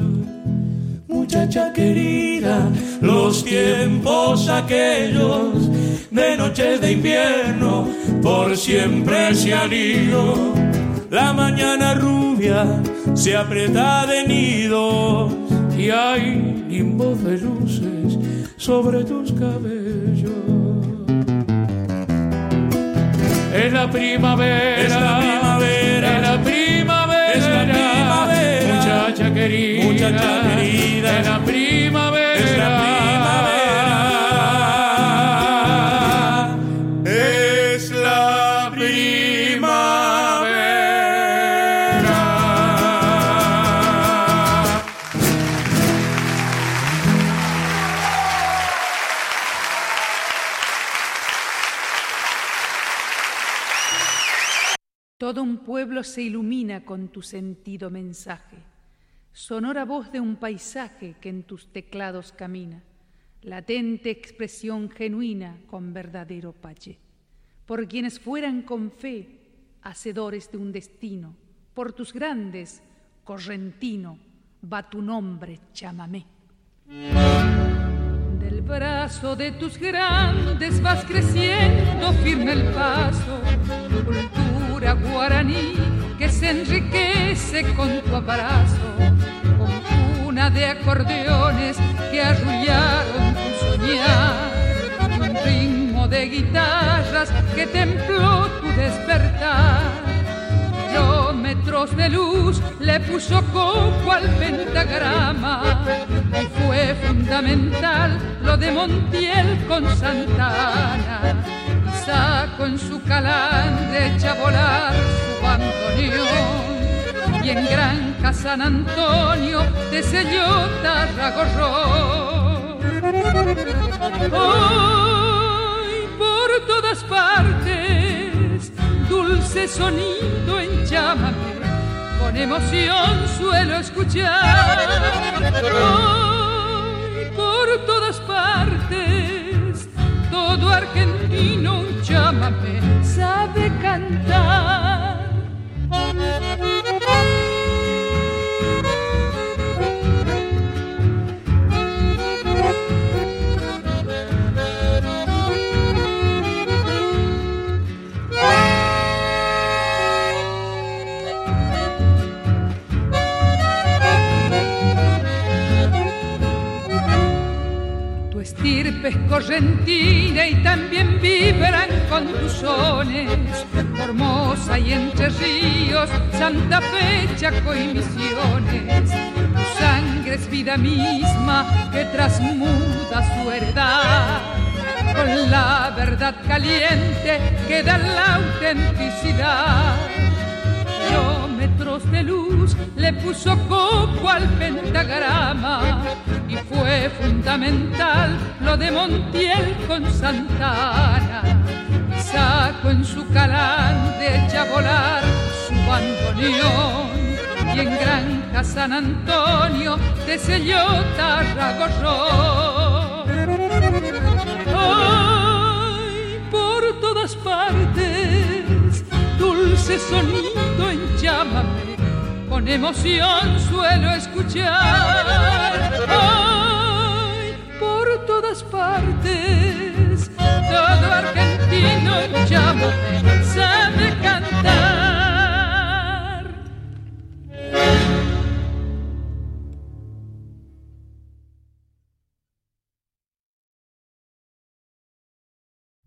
Muchacha querida, los tiempos aquellos de noches de invierno por siempre se han ido. La mañana rubia se aprieta de nidos y hay nimbos de luces sobre tus cabellos. Es la primavera, es la primavera, es la primavera, es la primavera, muchacha querida, muchacha querida, es la primavera, Todo un pueblo se ilumina con tu sentido mensaje, sonora voz de un paisaje que en tus teclados camina, latente expresión genuina con verdadero pache. Por quienes fueran con fe hacedores de un destino, por tus grandes, correntino, va tu nombre, chamamé. Del brazo de tus grandes vas creciendo firme el paso, guaraní que se enriquece con tu abrazo, con cuna de acordeones que arrullaron tu soñar, y un ritmo de guitarras que templó tu despertar. Kilómetros de luz le puso coco al pentagrama y fue fundamental lo de Montiel con Santana. Sacó en su calandre echa a volar su bandoneón y en Gran San Antonio de selló Tarragorrón. Hoy por todas partes dulce sonido en llámame, con emoción suelo escuchar. Hoy por todas partes, todo argentino un sabe cantar. Estirpe es correntina y también vibran con tus sones. Formosa y entre ríos, Santa Fe, Chaco y Misiones. Tu sangre es vida misma que trasmuda su heredad. Con la verdad caliente que da la autenticidad. Yo metros de luz le puso copo al pentagrama y fue fundamental lo de Montiel con Santana. Saco en su calán de echa volar su bandoneón y en Granja San Antonio de selló. Ay, por todas partes, dulce sonido en llámame, con emoción suelo escuchar. Ay, por todas partes, todo argentino en llámame, sabe cantar.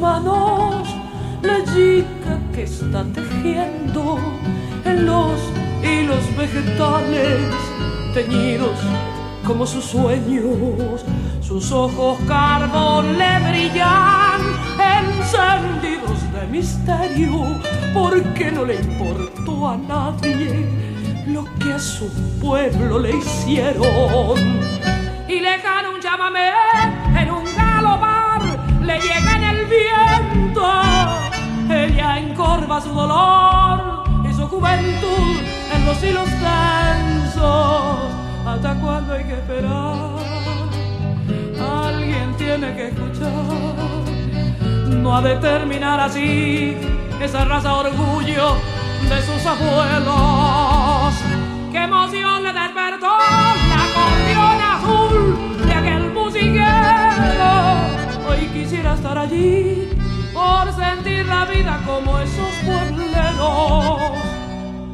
Manos la chica que está tejiendo en los hilos vegetales teñidos como sus sueños. Sus ojos carbón le brillan encendidos de misterio porque no le importó a nadie lo que a su pueblo le hicieron. Y le un llámame en un galopar, le llega en el viento. Ella encorva su dolor y su juventud en los hilos tensos. ¿Hasta cuándo hay que esperar? Alguien tiene que escuchar. No ha de terminar así esa raza orgullo de sus abuelos. ¡Qué emoción le despertó estar allí por sentir la vida como esos puebleros,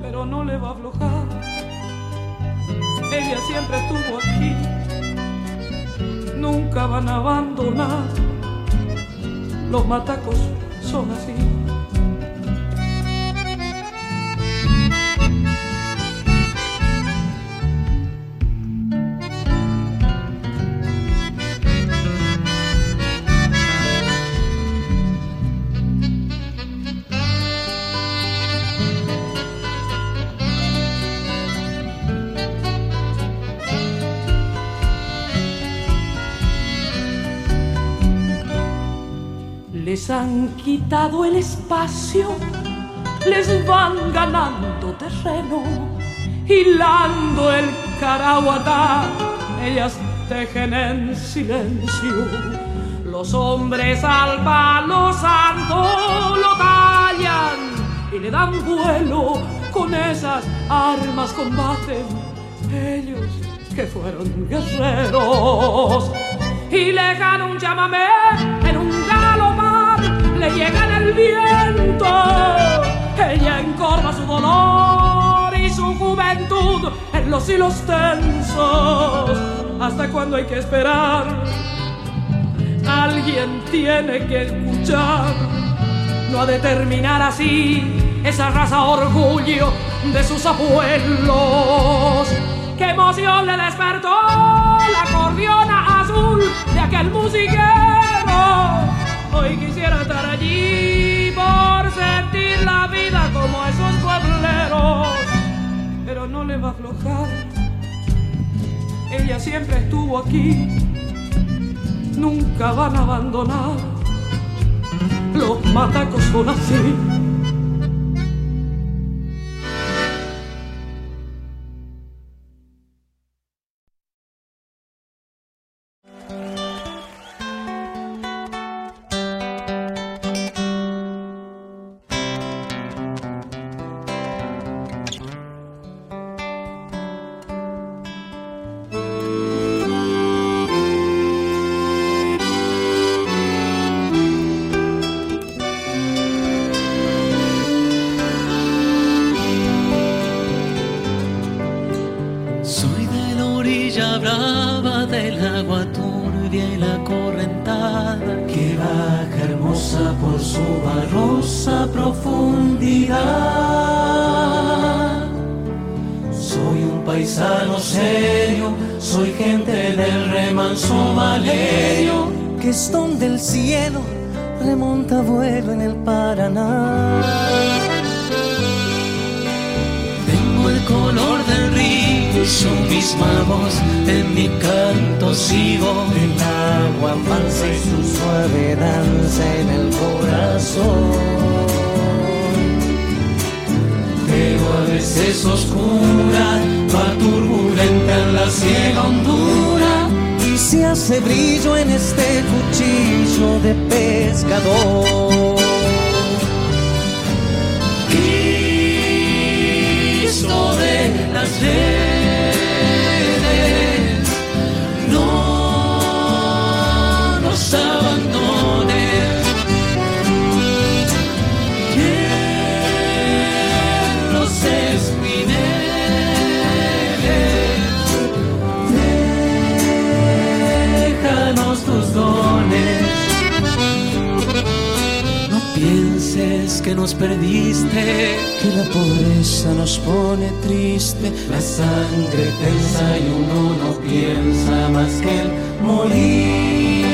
pero no le va a aflojar. Ella siempre estuvo aquí, nunca van a abandonar. Los matacos son así. Han quitado el espacio, les van ganando terreno, hilando el caraguatá, ellas tejen en silencio. Los hombres al palo santo lo tallan y le dan vuelo, con esas armas combaten ellos que fueron guerreros. Y le gana un le llega en el viento. Ella encorva su dolor y su juventud en los hilos tensos. ¿Hasta cuándo hay que esperar? Alguien tiene que escuchar. No ha de terminar así esa raza orgullo de sus abuelos. ¡Qué emoción le despertó la acordeona azul de aquel musiquero! Hoy quisiera estar allí por sentir la vida como esos puebleros, pero no le va a aflojar. ella siempre estuvo aquí, nunca van a abandonar. Los matacos son así. Voz, en mi canto sigo. El agua falsa y su suave danza en el corazón. Pero a veces oscura, va turbulenta en la ciega hondura. Y se hace brillo en este cuchillo de pescador. Cristo de las No pienses que nos perdiste, Que la pobreza nos pone triste. la sangre tensa y uno no piensa más que el morir.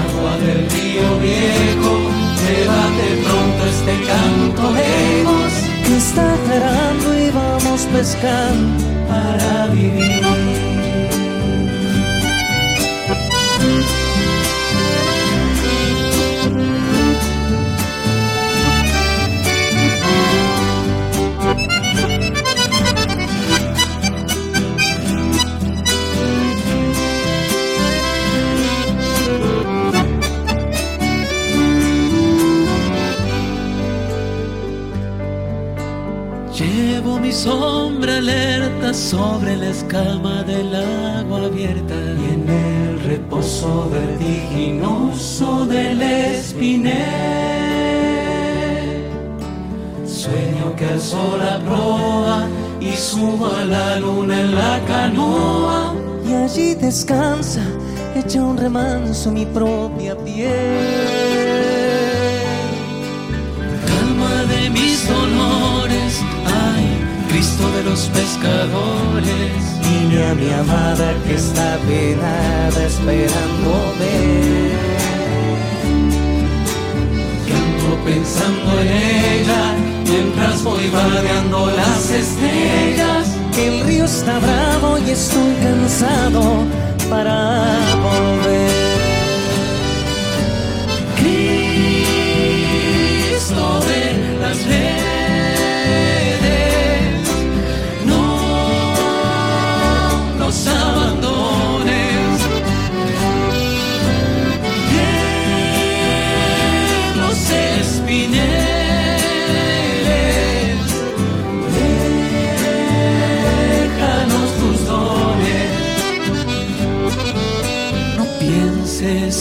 Agua del río viejo, llévate pronto este canto lejos Que está aclarando y vamos pescando para vivir. Escama del agua abierta y en el reposo vertiginoso del espinel. Sueño que al sol proa y subo a la luna en la canoa. y allí descansa, echa un remanso mi propia piel. Los pescadores. Dile a mi amada que está penada esperándome. Canto pensando en ella mientras voy vadeando las estrellas. El río está bravo y estoy cansado para volver.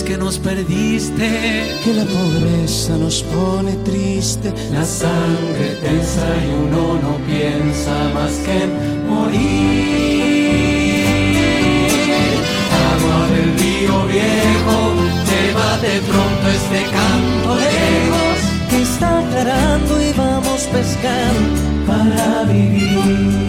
Que nos perdiste. Que la pobreza nos pone triste. La sangre tensa y uno no piensa más que en morir. Agua del río viejo, llévate pronto este canto lejos Que está aclarando y vamos pescando para vivir.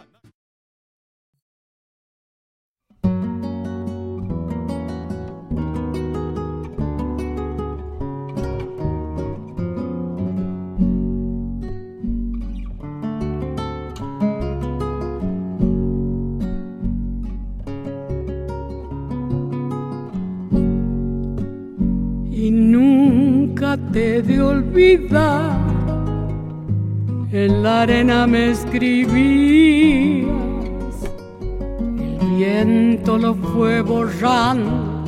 Nunca te de olvidar. En la arena me escribías, el viento lo fue borrando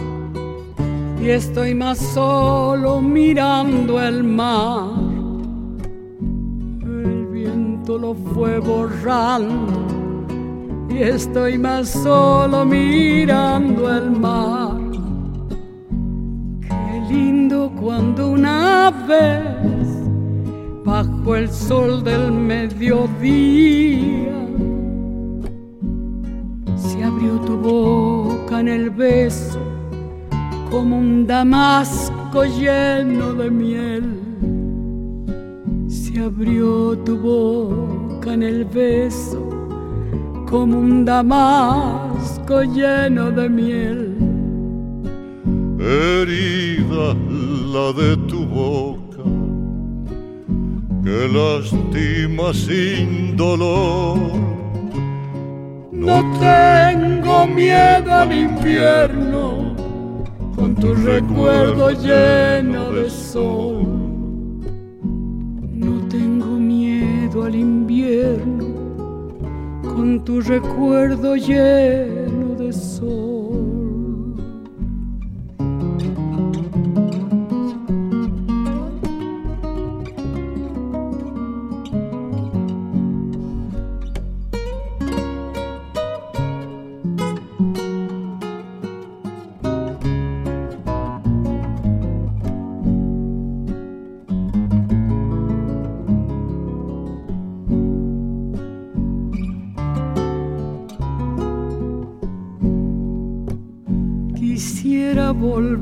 y estoy más solo mirando el mar. El viento lo fue borrando y estoy más solo mirando el mar lindo cuando una vez bajo el sol del mediodía se abrió tu boca en el beso como un damasco lleno de miel. Se abrió tu boca en el beso como un damasco lleno de miel herida la de tu boca, que lastima sin dolor. No tengo miedo al invierno, con tu recuerdo lleno de sol. No tengo miedo al invierno, con tu recuerdo lleno de sol.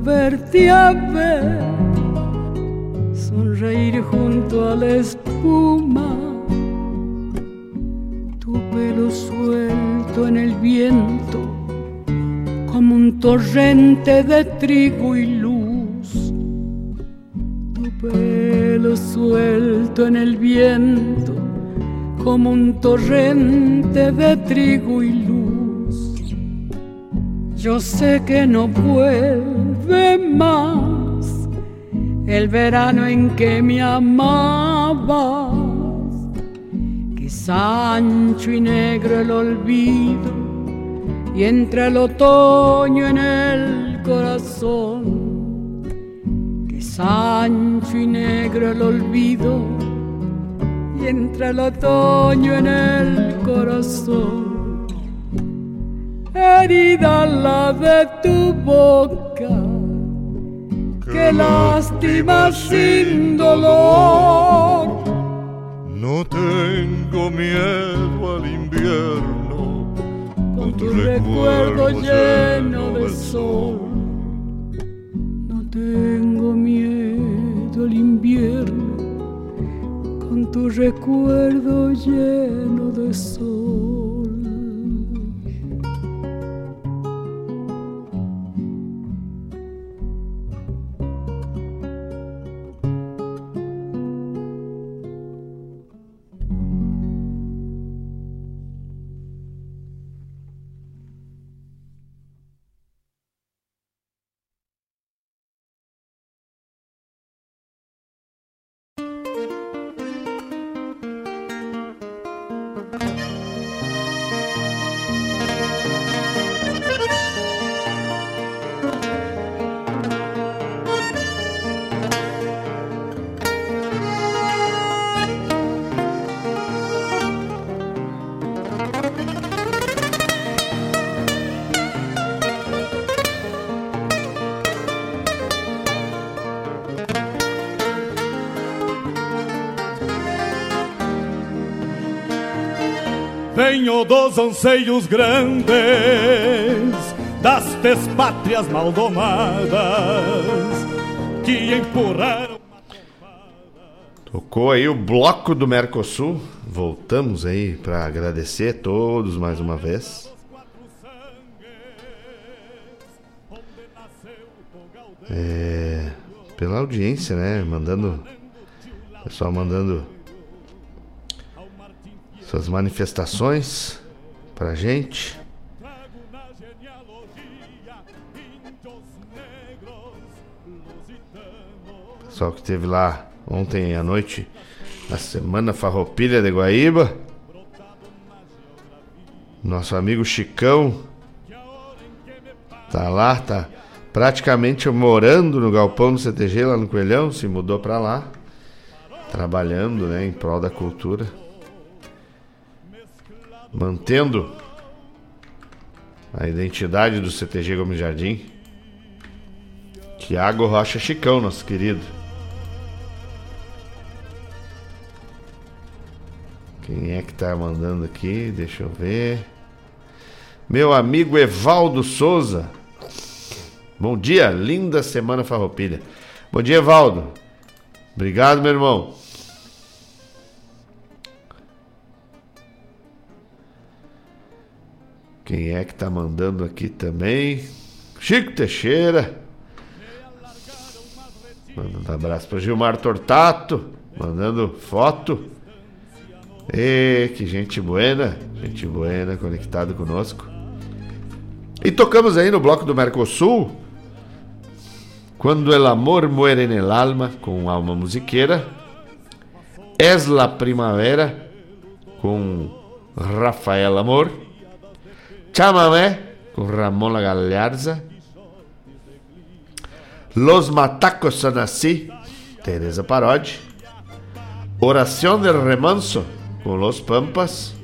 Volverte a ver, sonreír junto a la espuma, tu pelo suelto en el viento, como un torrente de trigo y luz. Tu pelo suelto en el viento, como un torrente de trigo y luz. Yo sé que no más el verano en que me amabas, que es ancho y negro el olvido y entra el otoño en el corazón, que es ancho y negro el olvido y entra el otoño en el corazón. Herida la de tu boca, que lástima sin dolor. No tengo miedo al invierno, con tu recuerdo lleno de sol. No tengo miedo al invierno, con tu recuerdo lleno de sol. Dos anseios grandes das despátrias maldomadas que empurraram. Tocou aí o bloco do Mercosul. Voltamos aí para agradecer a todos mais uma vez. É, pela audiência, né? Mandando. Pessoal mandando suas manifestações pra gente. Pessoal que teve lá ontem à noite na Semana Farroupilha de Guaíba. Nosso amigo Chicão tá lá, tá praticamente morando no galpão do CTG lá no Coelhão, se mudou para lá, trabalhando, né, em prol da cultura, mantendo a identidade do CTG Gomes Jardim. Tiago Rocha Chicão, nosso querido. Quem é que tá mandando aqui? Deixa eu ver. Meu amigo Evaldo Souza. Bom dia, linda semana farroupilha. Bom dia, Evaldo. Obrigado, meu irmão. Quem é que tá mandando aqui também? Chico Teixeira. Mandando um abraço para Gilmar Tortato. Mandando foto. E que gente buena, gente buena conectado conosco. E tocamos aí no bloco do Mercosul, quando el amor muere en el alma, com alma musiqueira, Es la primavera, com Rafael Amor, Chamamé, com Ramón Gallarza, Los Matacos Son Así, Teresa Parodi, Oración del Remanso, com Los Pampas,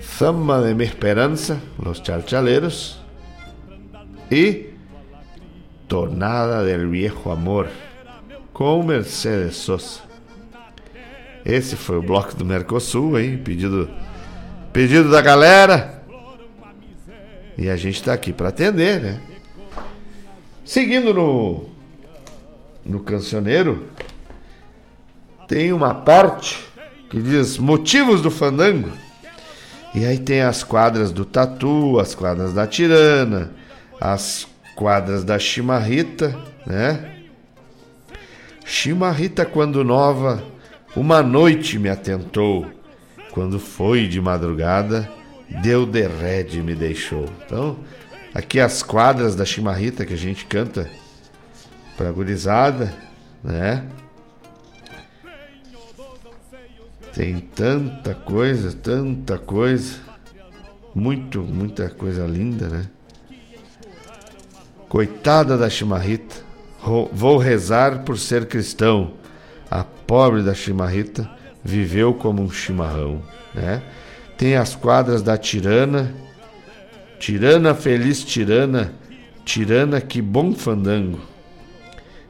Zamba de mi Esperanza, Los Chalchaleros e Tornada del Viejo Amor, com Mercedes Sosa. Esse foi o bloco do Mercosul, hein? Pedido, pedido da galera. E a gente tá aqui para atender, né? Seguindo no no cancioneiro, tem uma parte que diz motivos do fandango. E aí tem as quadras do Tatu, as quadras da Tirana, as quadras da Chimarrita, né? Chimarrita, quando nova, uma noite me atentou. Quando foi de madrugada, deu derrede e me deixou. Então, aqui as quadras da Chimarrita que a gente canta pra gurizada, né? Tem tanta coisa, tanta coisa. Muito, muita coisa linda, né? Coitada da chimarrita, vou rezar por ser cristão. A pobre da chimarrita viveu como um chimarrão, né? Tem as quadras da tirana, tirana feliz tirana, tirana que bom fandango.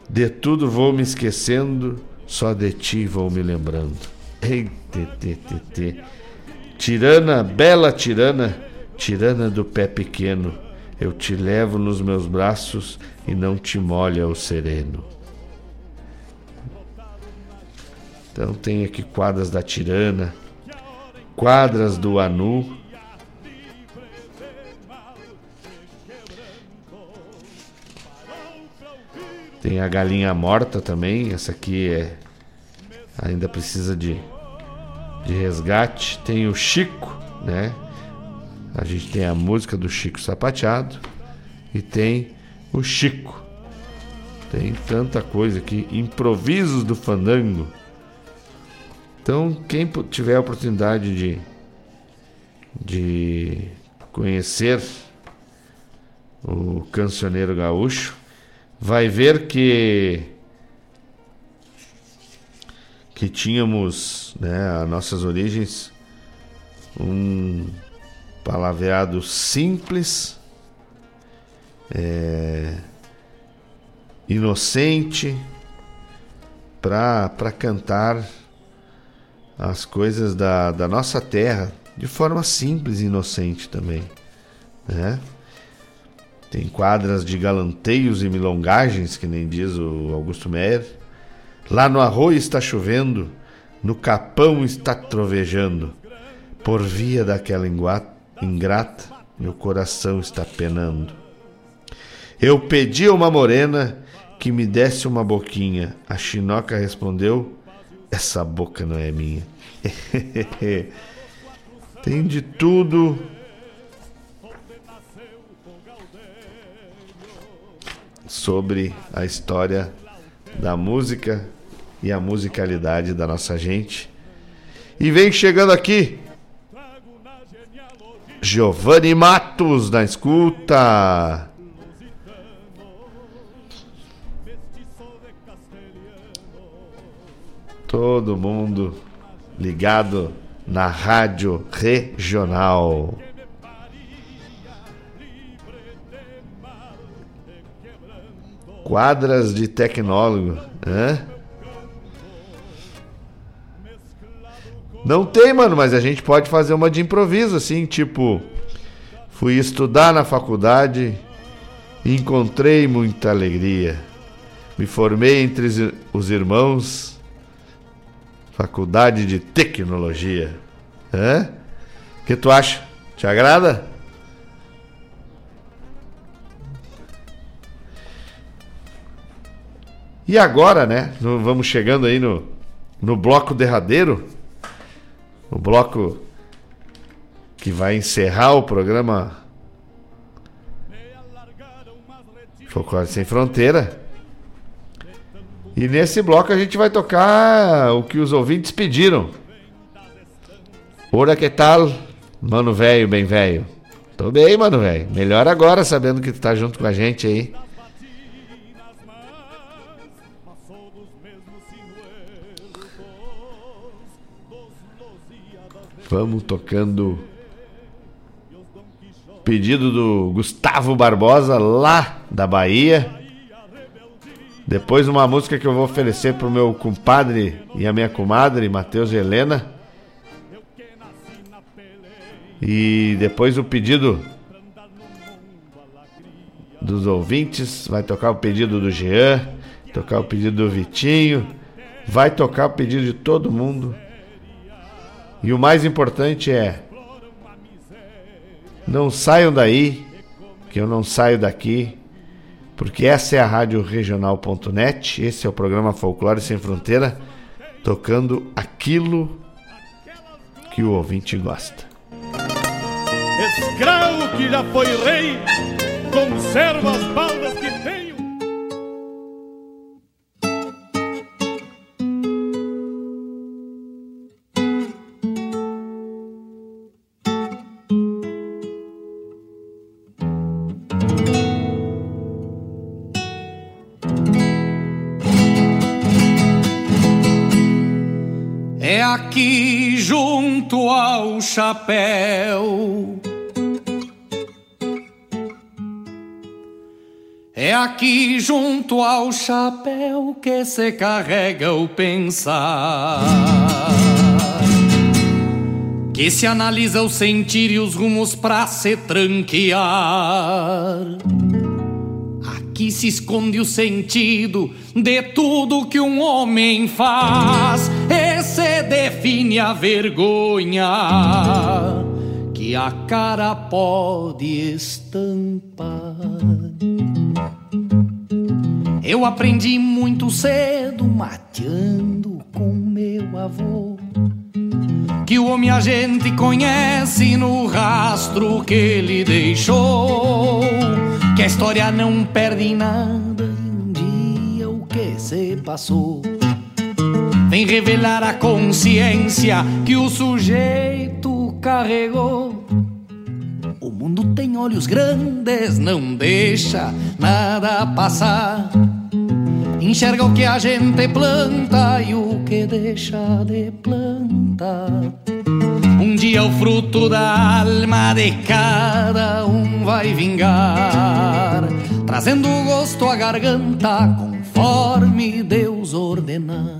De tudo vou me esquecendo, só de ti vou me lembrando. Ei, te, te, te, Tirana, bela tirana, tirana do pé pequeno, eu te levo nos meus braços e não te molha o sereno. Então tem aqui quadras da tirana, quadras do Anu. Tem a galinha morta também, essa aqui é ainda precisa de, de resgate. Tem o Chico, né? A gente tem a música do Chico Sapateado e tem o Chico. Tem tanta coisa aqui, improvisos do fandango. Então, quem tiver a oportunidade de, de conhecer o cancioneiro gaúcho, vai ver que que tínhamos, né, as nossas origens, um palavreado simples, é, inocente, para cantar as coisas da, da nossa terra de forma simples e inocente também. Né? Tem quadras de galanteios e milongagens, que nem diz o Augusto Meyer. Lá no arroio está chovendo, no capão está trovejando. Por via daquela ingrata, meu coração está penando. Eu pedi a uma morena que me desse uma boquinha. A chinoca respondeu: Essa boca não é minha. [laughs] Tem de tudo sobre a história da música e a musicalidade da nossa gente. E vem chegando aqui Giovanni Matos na escuta. Todo mundo ligado na rádio regional. Quadras de tecnólogo. Hã? Não tem, mano, mas a gente pode fazer uma de improviso, assim, tipo. Fui estudar na faculdade encontrei muita alegria. Me formei entre os irmãos, faculdade de tecnologia. O que tu acha? Te agrada? E agora, né? Vamos chegando aí no, no bloco derradeiro. O bloco que vai encerrar o programa Folclore Sem Fronteira. E nesse bloco a gente vai tocar o que os ouvintes pediram. Ora, que tal? Mano velho, bem velho. Tô bem, mano velho. Melhor agora sabendo que tu tá junto com a gente aí. Vamos tocando. Pedido do Gustavo Barbosa, lá da Bahia. Depois uma música que eu vou oferecer pro meu compadre e a minha comadre, Matheus e Helena. E depois o pedido dos ouvintes. Vai tocar o pedido do Jean, tocar o pedido do Vitinho, vai tocar o pedido de todo mundo. E o mais importante é: não saiam daí, que eu não saio daqui, porque essa é a Rádio Regional.net, esse é o programa Folclore Sem Fronteira, tocando aquilo que o ouvinte gosta. Escravo que já foi rei, conserva as baldas que chapéu. É aqui junto ao chapéu que se carrega o pensar. Que se analisa o sentir e os rumos pra se tranquear. Aqui se esconde o sentido de tudo que um homem faz define a vergonha que a cara pode estampar. Eu aprendi muito cedo, mateando com meu avô, que o homem a gente conhece no rastro que ele deixou, que a história não perde nada e um dia o que se passou vem revelar a consciência que o sujeito carregou. O mundo tem olhos grandes, não deixa nada passar. Enxerga o que a gente planta e o que deixa de plantar. Um dia o fruto da alma de cada um vai vingar, trazendo gosto à garganta conforme Deus ordenar.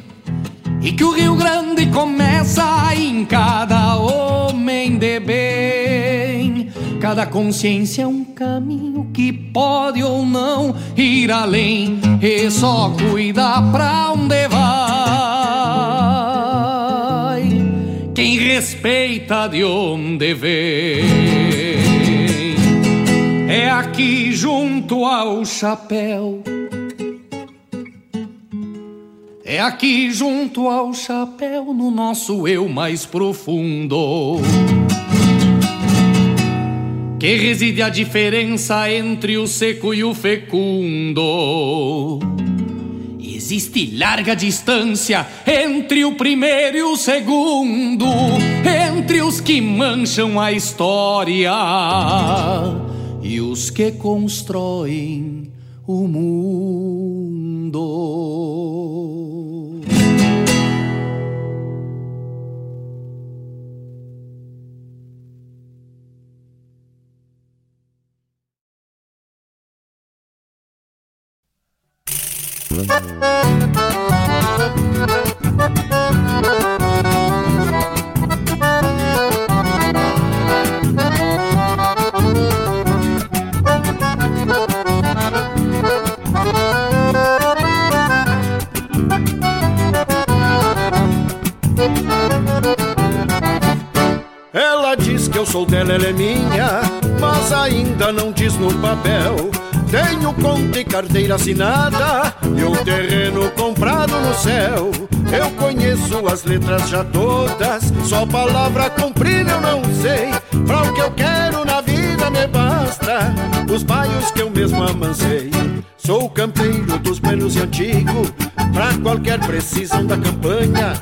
E que o Rio Grande começa em cada homem de bem. Cada consciência é um caminho que pode ou não ir além. E só cuida pra onde vai. Quem respeita de onde vem. É aqui junto ao chapéu é aqui junto ao chapéu, no nosso eu mais profundo, que reside a diferença entre o seco e o fecundo. Existe larga distância entre o primeiro e o segundo, entre os que mancham a história e os que constroem o mundo. Ela diz que eu sou dela, ela é minha, mas ainda não diz no papel. Tenho conta e carteira assinada e um terreno comprado no céu. Eu conheço as letras já todas, só palavra comprida eu não sei. Pra o que eu quero na vida me basta, os baios que eu mesmo amancei. Sou campeiro dos velhos e antigo, pra qualquer precisão da campanha.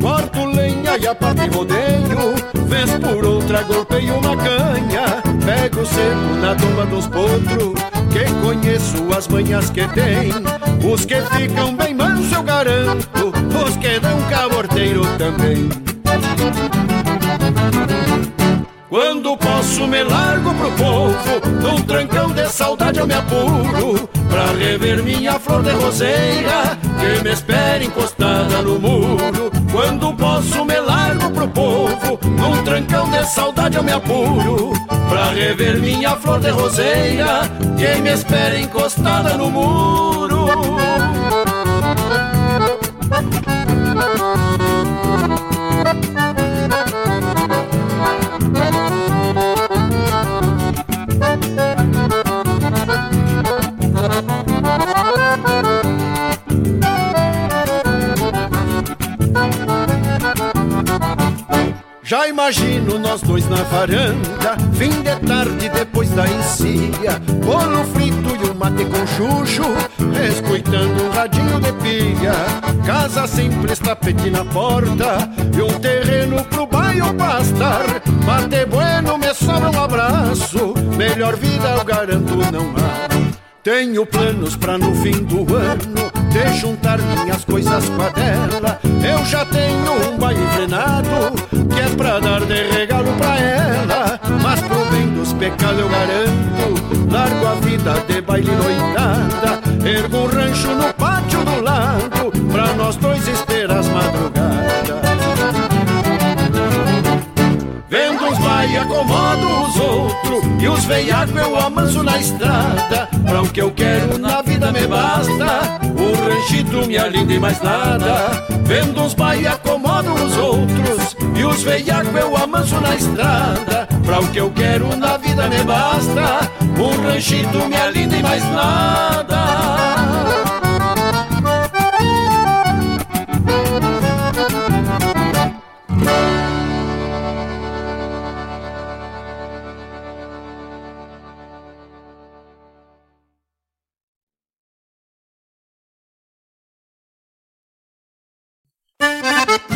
Corto lenha e a parte rodeio, vez por outra golpeio uma canha. Pego cedo na tumba dos potros, que conheço as manhas que tem. Os que ficam bem manso eu garanto, os que dão caborteiro também. Quando posso me largo pro povo, num trancão de saudade eu me apuro Pra rever minha flor de roseira, que me espera encostada no muro Quando posso me largo pro povo, num trancão de saudade eu me apuro. Pra rever minha flor de roseira, que me espera encostada no muro imagino nós dois na varanda, fim de tarde depois da encilha, bolo frito e um mate com chuchu, escutando um radinho de pilha, casa simples, tapete na porta, e um terreno pro bairro pastar, mate bueno, me sobra um abraço, melhor vida eu garanto não há. Tenho planos pra no fim do ano de juntar minhas coisas com a dela. Eu já tenho um baile frenado dar de regalo pra ela. Mas pro bem dos pecados eu garanto, largo a vida de baile noitada. Ergo um rancho no pátio do lado pra nós dois esperar acomodo os outros E os veiacos eu amanso na estrada. Pra o que eu quero na vida me basta O ranchito me alinda e mais nada. Vendo uns vai acomodo os outros E os veiacos eu amanso na estrada. Pra o que eu quero na vida me basta O ranchito me alinda e mais nada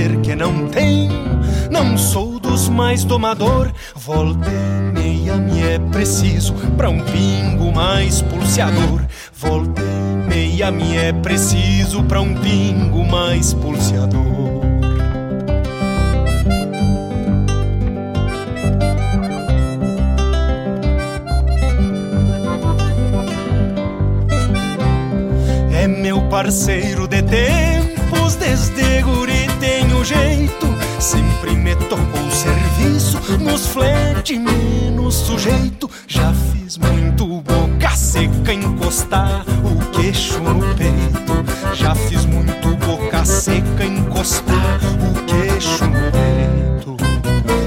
Dizer que não tenho, não sou dos mais domador. Volta meia me é preciso pra um pingo mais pulseador. Volta meia me é preciso pra um pingo mais pulseador. parceiro de tempos, desde guri jeito. Sempre me tocou serviço, nos flete menos sujeito. Já fiz muito boca seca encostar o queixo no peito. Já fiz muito boca seca encostar o queixo no peito.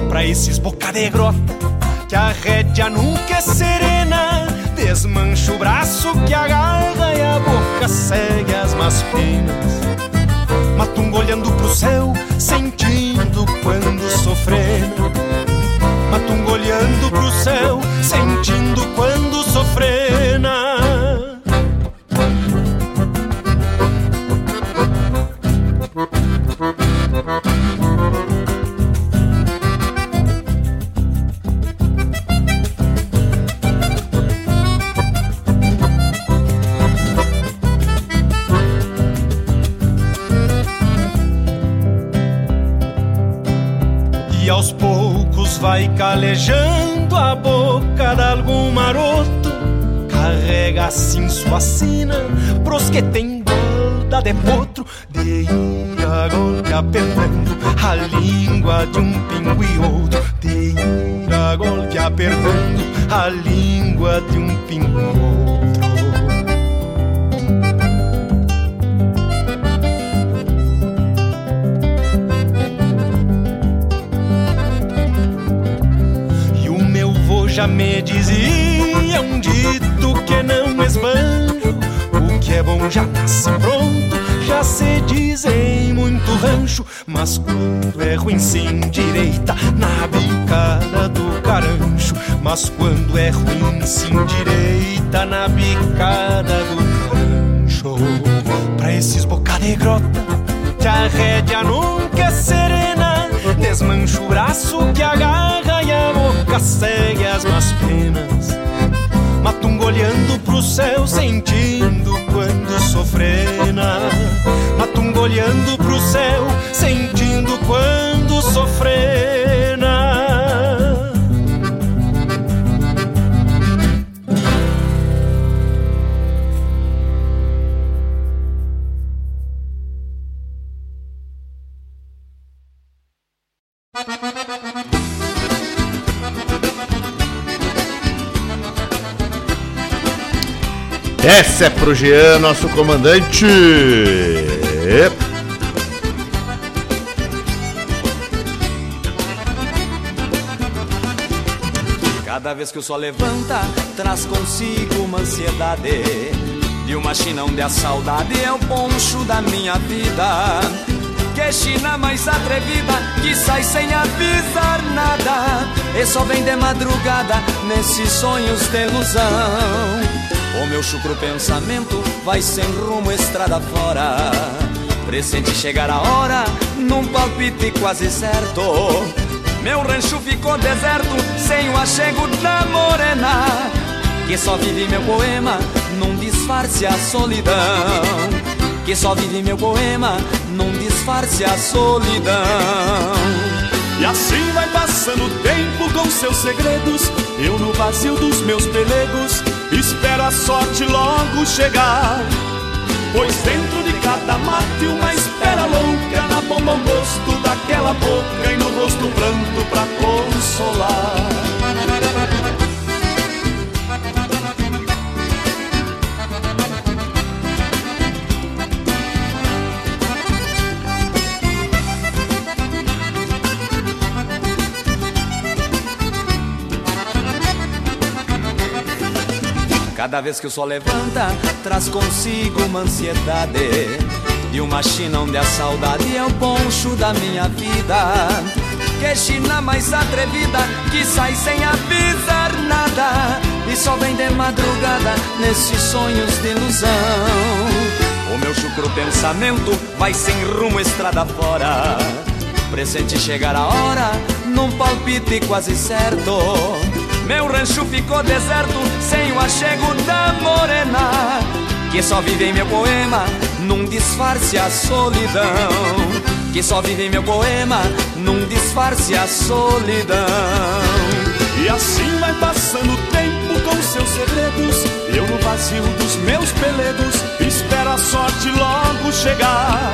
Pra esses boca de grota, que a rédea nunca é serena Desmancha o braço que agarra e a boca segue as más penas. Céu, sentindo quando sofrendo. Matungo olhando pro céu, sentindo quando assim muito rancho. Mas quando é ruim sem direita, na bicada do carancho. Mas quando é ruim sem direita, na bicada do carancho. Pra esses boca de grota, que a rédea nunca é serena. Desmancha o braço que agarra e a boca segue as más penas. Matungo olhando pro céu, sentindo quando sofrena. Matungo olhando pro céu, sentindo quando sofrena. Essa é pro Jean, nosso comandante. Vez que o sol levanta, traz consigo uma ansiedade. E uma China onde a saudade é o poncho da minha vida. Que China mais atrevida, que sai sem avisar nada. E só vem de madrugada nesses sonhos de ilusão. O meu chucro pensamento vai sem rumo estrada fora. Presente chegar a hora, num palpite quase certo. Meu rancho ficou deserto, sem o achego da morena. Que só vive meu poema, num disfarce a solidão. Que só vive meu poema, num disfarce a solidão. E assim vai passando o tempo com seus segredos. Eu no vazio dos meus pelegos espero a sorte logo chegar. Pois dentro de cada mate uma espera louca Na bomba um gosto daquela boca E no rosto pranto pra consolar Cada vez que o sol levanta, traz consigo uma ansiedade. E uma china onde a saudade é o poncho da minha vida. Que china mais atrevida, que sai sem avisar nada. E só vem de madrugada nesses sonhos de ilusão. O meu chucro pensamento vai sem rumo estrada fora. Presente chegar a hora, num palpite quase certo meu rancho ficou deserto sem o achego da morena Que só vive em meu poema num disfarce a solidão. Que só vive em meu poema num disfarce a solidão. E assim vai passando o tempo com seus segredos. Eu no vazio dos meus pelegos Espero a sorte logo chegar.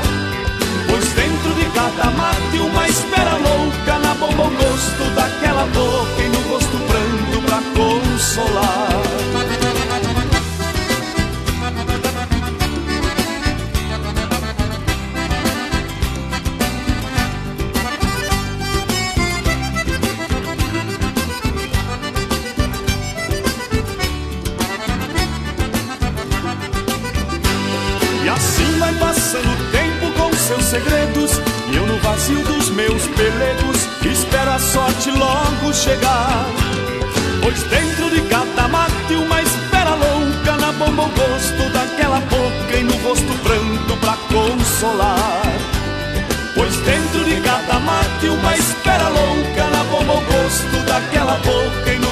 Pois dentro de cada mate uma espera louca Na bomba o gosto daquela boca Consolar. E assim vai passando o tempo com seus segredos E eu no vazio dos meus pelegos Espero a sorte logo chegar Pois dentro de cada mate uma espera louca Na bomba o gosto daquela boca E no rosto pranto pra consolar. Pois dentro de cada mate uma espera louca Na bomba o gosto daquela boca E no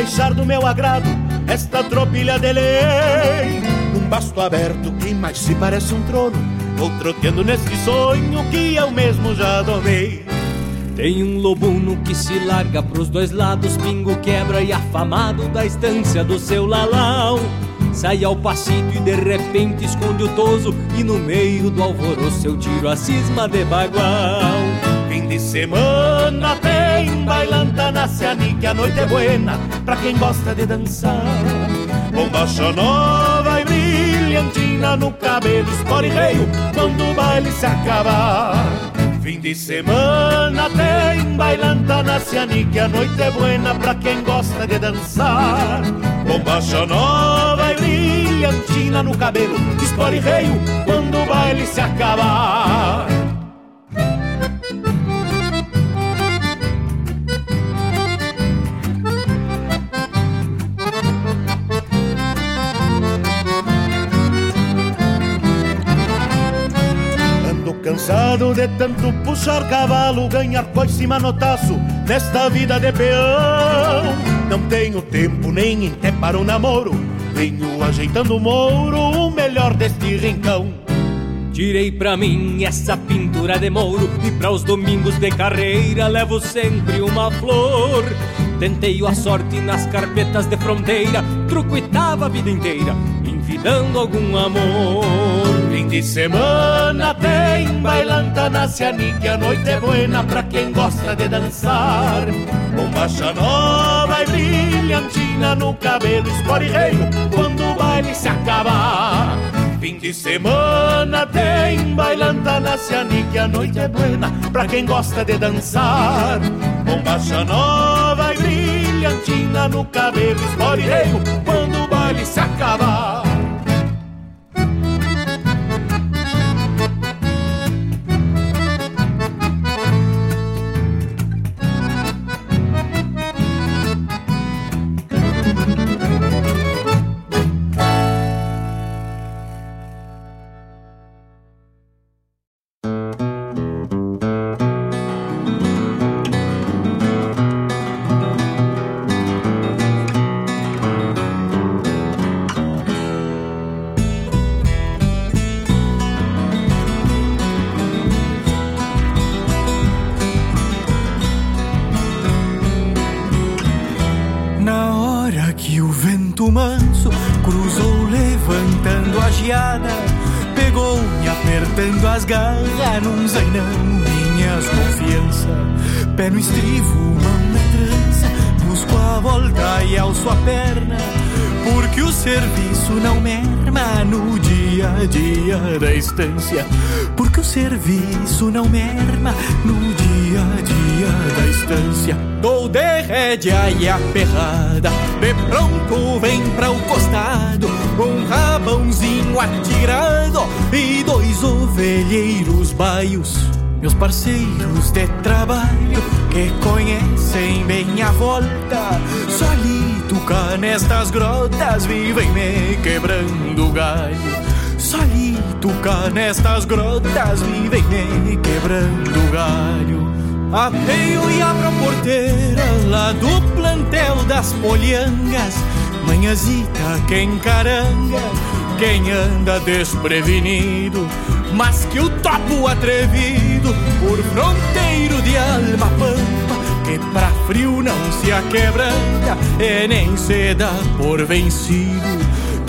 Deixar do meu agrado esta tropilha de lei. Num basto aberto que mais se parece um trono, vou troteando neste sonho que eu mesmo já domei. Tem um lobuno que se larga pros dois lados, pingo quebra e afamado da estância do seu lalau. Sai ao passito e de repente esconde o toso, e no meio do alvoroço eu tiro a cisma de bagual. De semana tem bailanta na Ciani, que a noite é buena pra quem gosta de dançar. Bombacha nova e brilhantina no cabelo, espora e reio quando o baile se acabar. Fim de semana tem bailanta na Ciani, que a noite é buena pra quem gosta de dançar. Bombacha nova e brilhantina no cabelo, espora e reio quando o baile se acabar. Cansado de tanto puxar cavalo, ganhar coice e manotaço nesta vida de peão. Não tenho tempo nem até para o namoro, venho ajeitando o mouro, o melhor deste rincão. Tirei pra mim essa pintura de mouro e para os domingos de carreira levo sempre uma flor. Tentei a sorte nas carpetas de fronteira, trucuitava a vida inteira, envidando algum amor. Fim de semana tem bailanta na Cianique, a noite é buena pra quem gosta de dançar. Bombacha nova e brilhantina no cabelo, esporreio quando o baile se acabar. Fim de semana tem bailanta na Cianique, a noite é buena pra quem gosta de dançar. Bombacha nova e brilhantina no cabelo, esporreio quando o baile se acabar. Merma no dia a dia da estância. Dou de rédea e aperrada, de pronto vem pra o costado. Um rabãozinho atirado e dois ovelheiros baios. Meus parceiros de trabalho que conhecem bem a volta. Solito cá nestas grotas vivem me quebrando galho. Solito cá nestas grotas vivem me quebrando galho. Apeio e abro a porteira lá do plantel das polhangas. Manhãzita quem caranga, quem anda desprevenido, mas que o topo atrevido por fronteiro de alma pampa. Que pra frio não se aquebranta e nem se dá por vencido.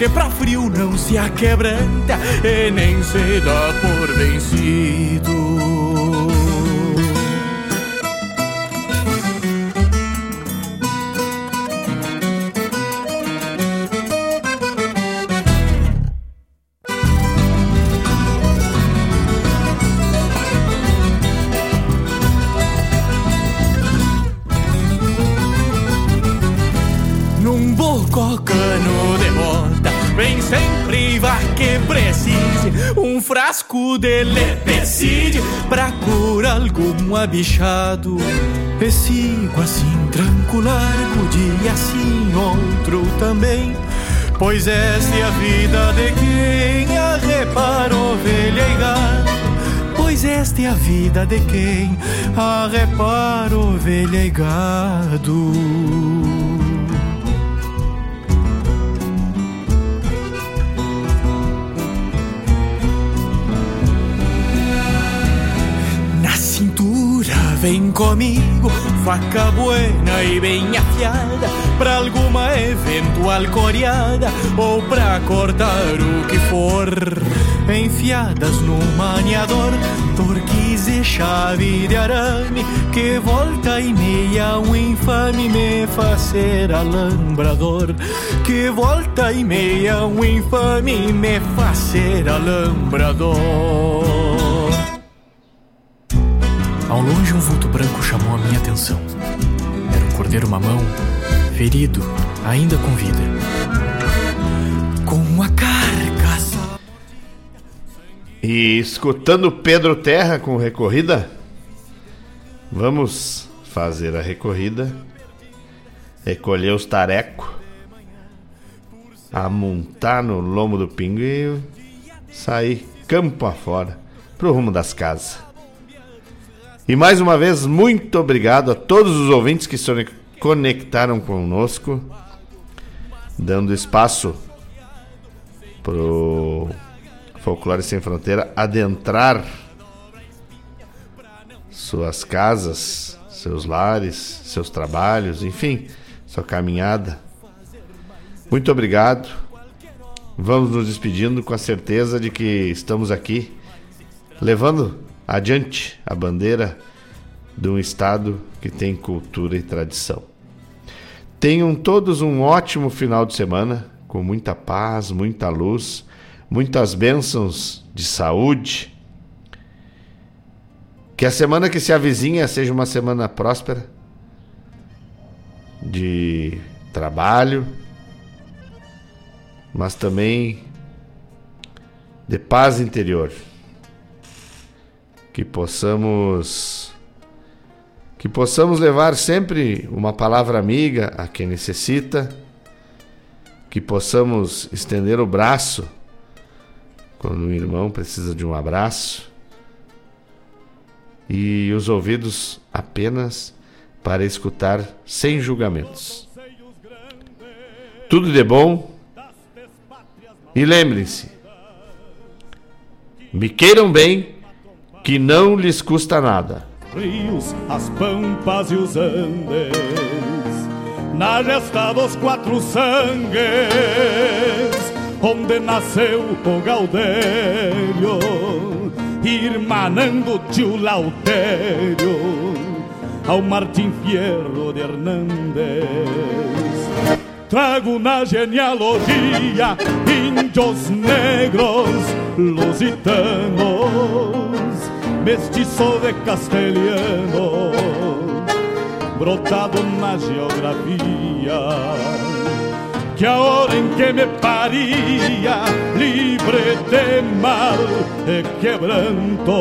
Que pra frio não se aquebranta e nem se dá por vencido. Que precise Um frasco de lepecide Pra curar algum abichado. E sigo assim tranquilo largo Dia assim outro também. Pois essa é a vida de quem arrepara ovelha e gado. Pois esta é a vida de quem arrepara ovelha e gado vem comigo faca buena e bem afiada Pra alguma eventual coreada Ou pra cortar o que for. Enfiadas no maniador Torquis e chave de arame Que volta e meia um infame me fazer alambrador. Que volta e meia um infame me fazer alambrador Ao longe um vulto branco chamou a minha atenção. Era um cordeiro mamão, ferido, ainda com vida. Com a carcaça. E escutando Pedro Terra com recorrida, vamos fazer a recorrida, recolher os tarecos, amontar no lombo do pingo e sair campo afora pro rumo das casas. E mais uma vez, muito obrigado a todos os ouvintes que se conectaram conosco, dando espaço pro Folclore Sem Fronteira adentrar suas casas, seus lares, seus trabalhos, enfim, sua caminhada. Muito obrigado. Vamos nos despedindo com a certeza de que estamos aqui levando adiante a bandeira de um estado que tem cultura e tradição. Tenham todos um ótimo final de semana, com muita paz, muita luz, muitas bênçãos de saúde. Que a semana que se avizinha seja uma semana próspera, de trabalho, mas também de paz interior. Que possamos que possamos levar sempre uma palavra amiga a quem necessita, que possamos estender o braço quando um irmão precisa de um abraço. E os ouvidos apenas para escutar sem julgamentos. Tudo de bom. E lembrem-se, me queiram bem, que não lhes custa nada. Rios, as pampas e os andes, na gesta dos quatro sangues, onde nasceu o Gaudério, irmanando tio Lautério, ao Martim Fierro de Hernández. Trago na genealogia índios negros lusitanos, mestiço de castelhano, brotado na geografia. Que a hora em que me paria, livre de mal e quebranto,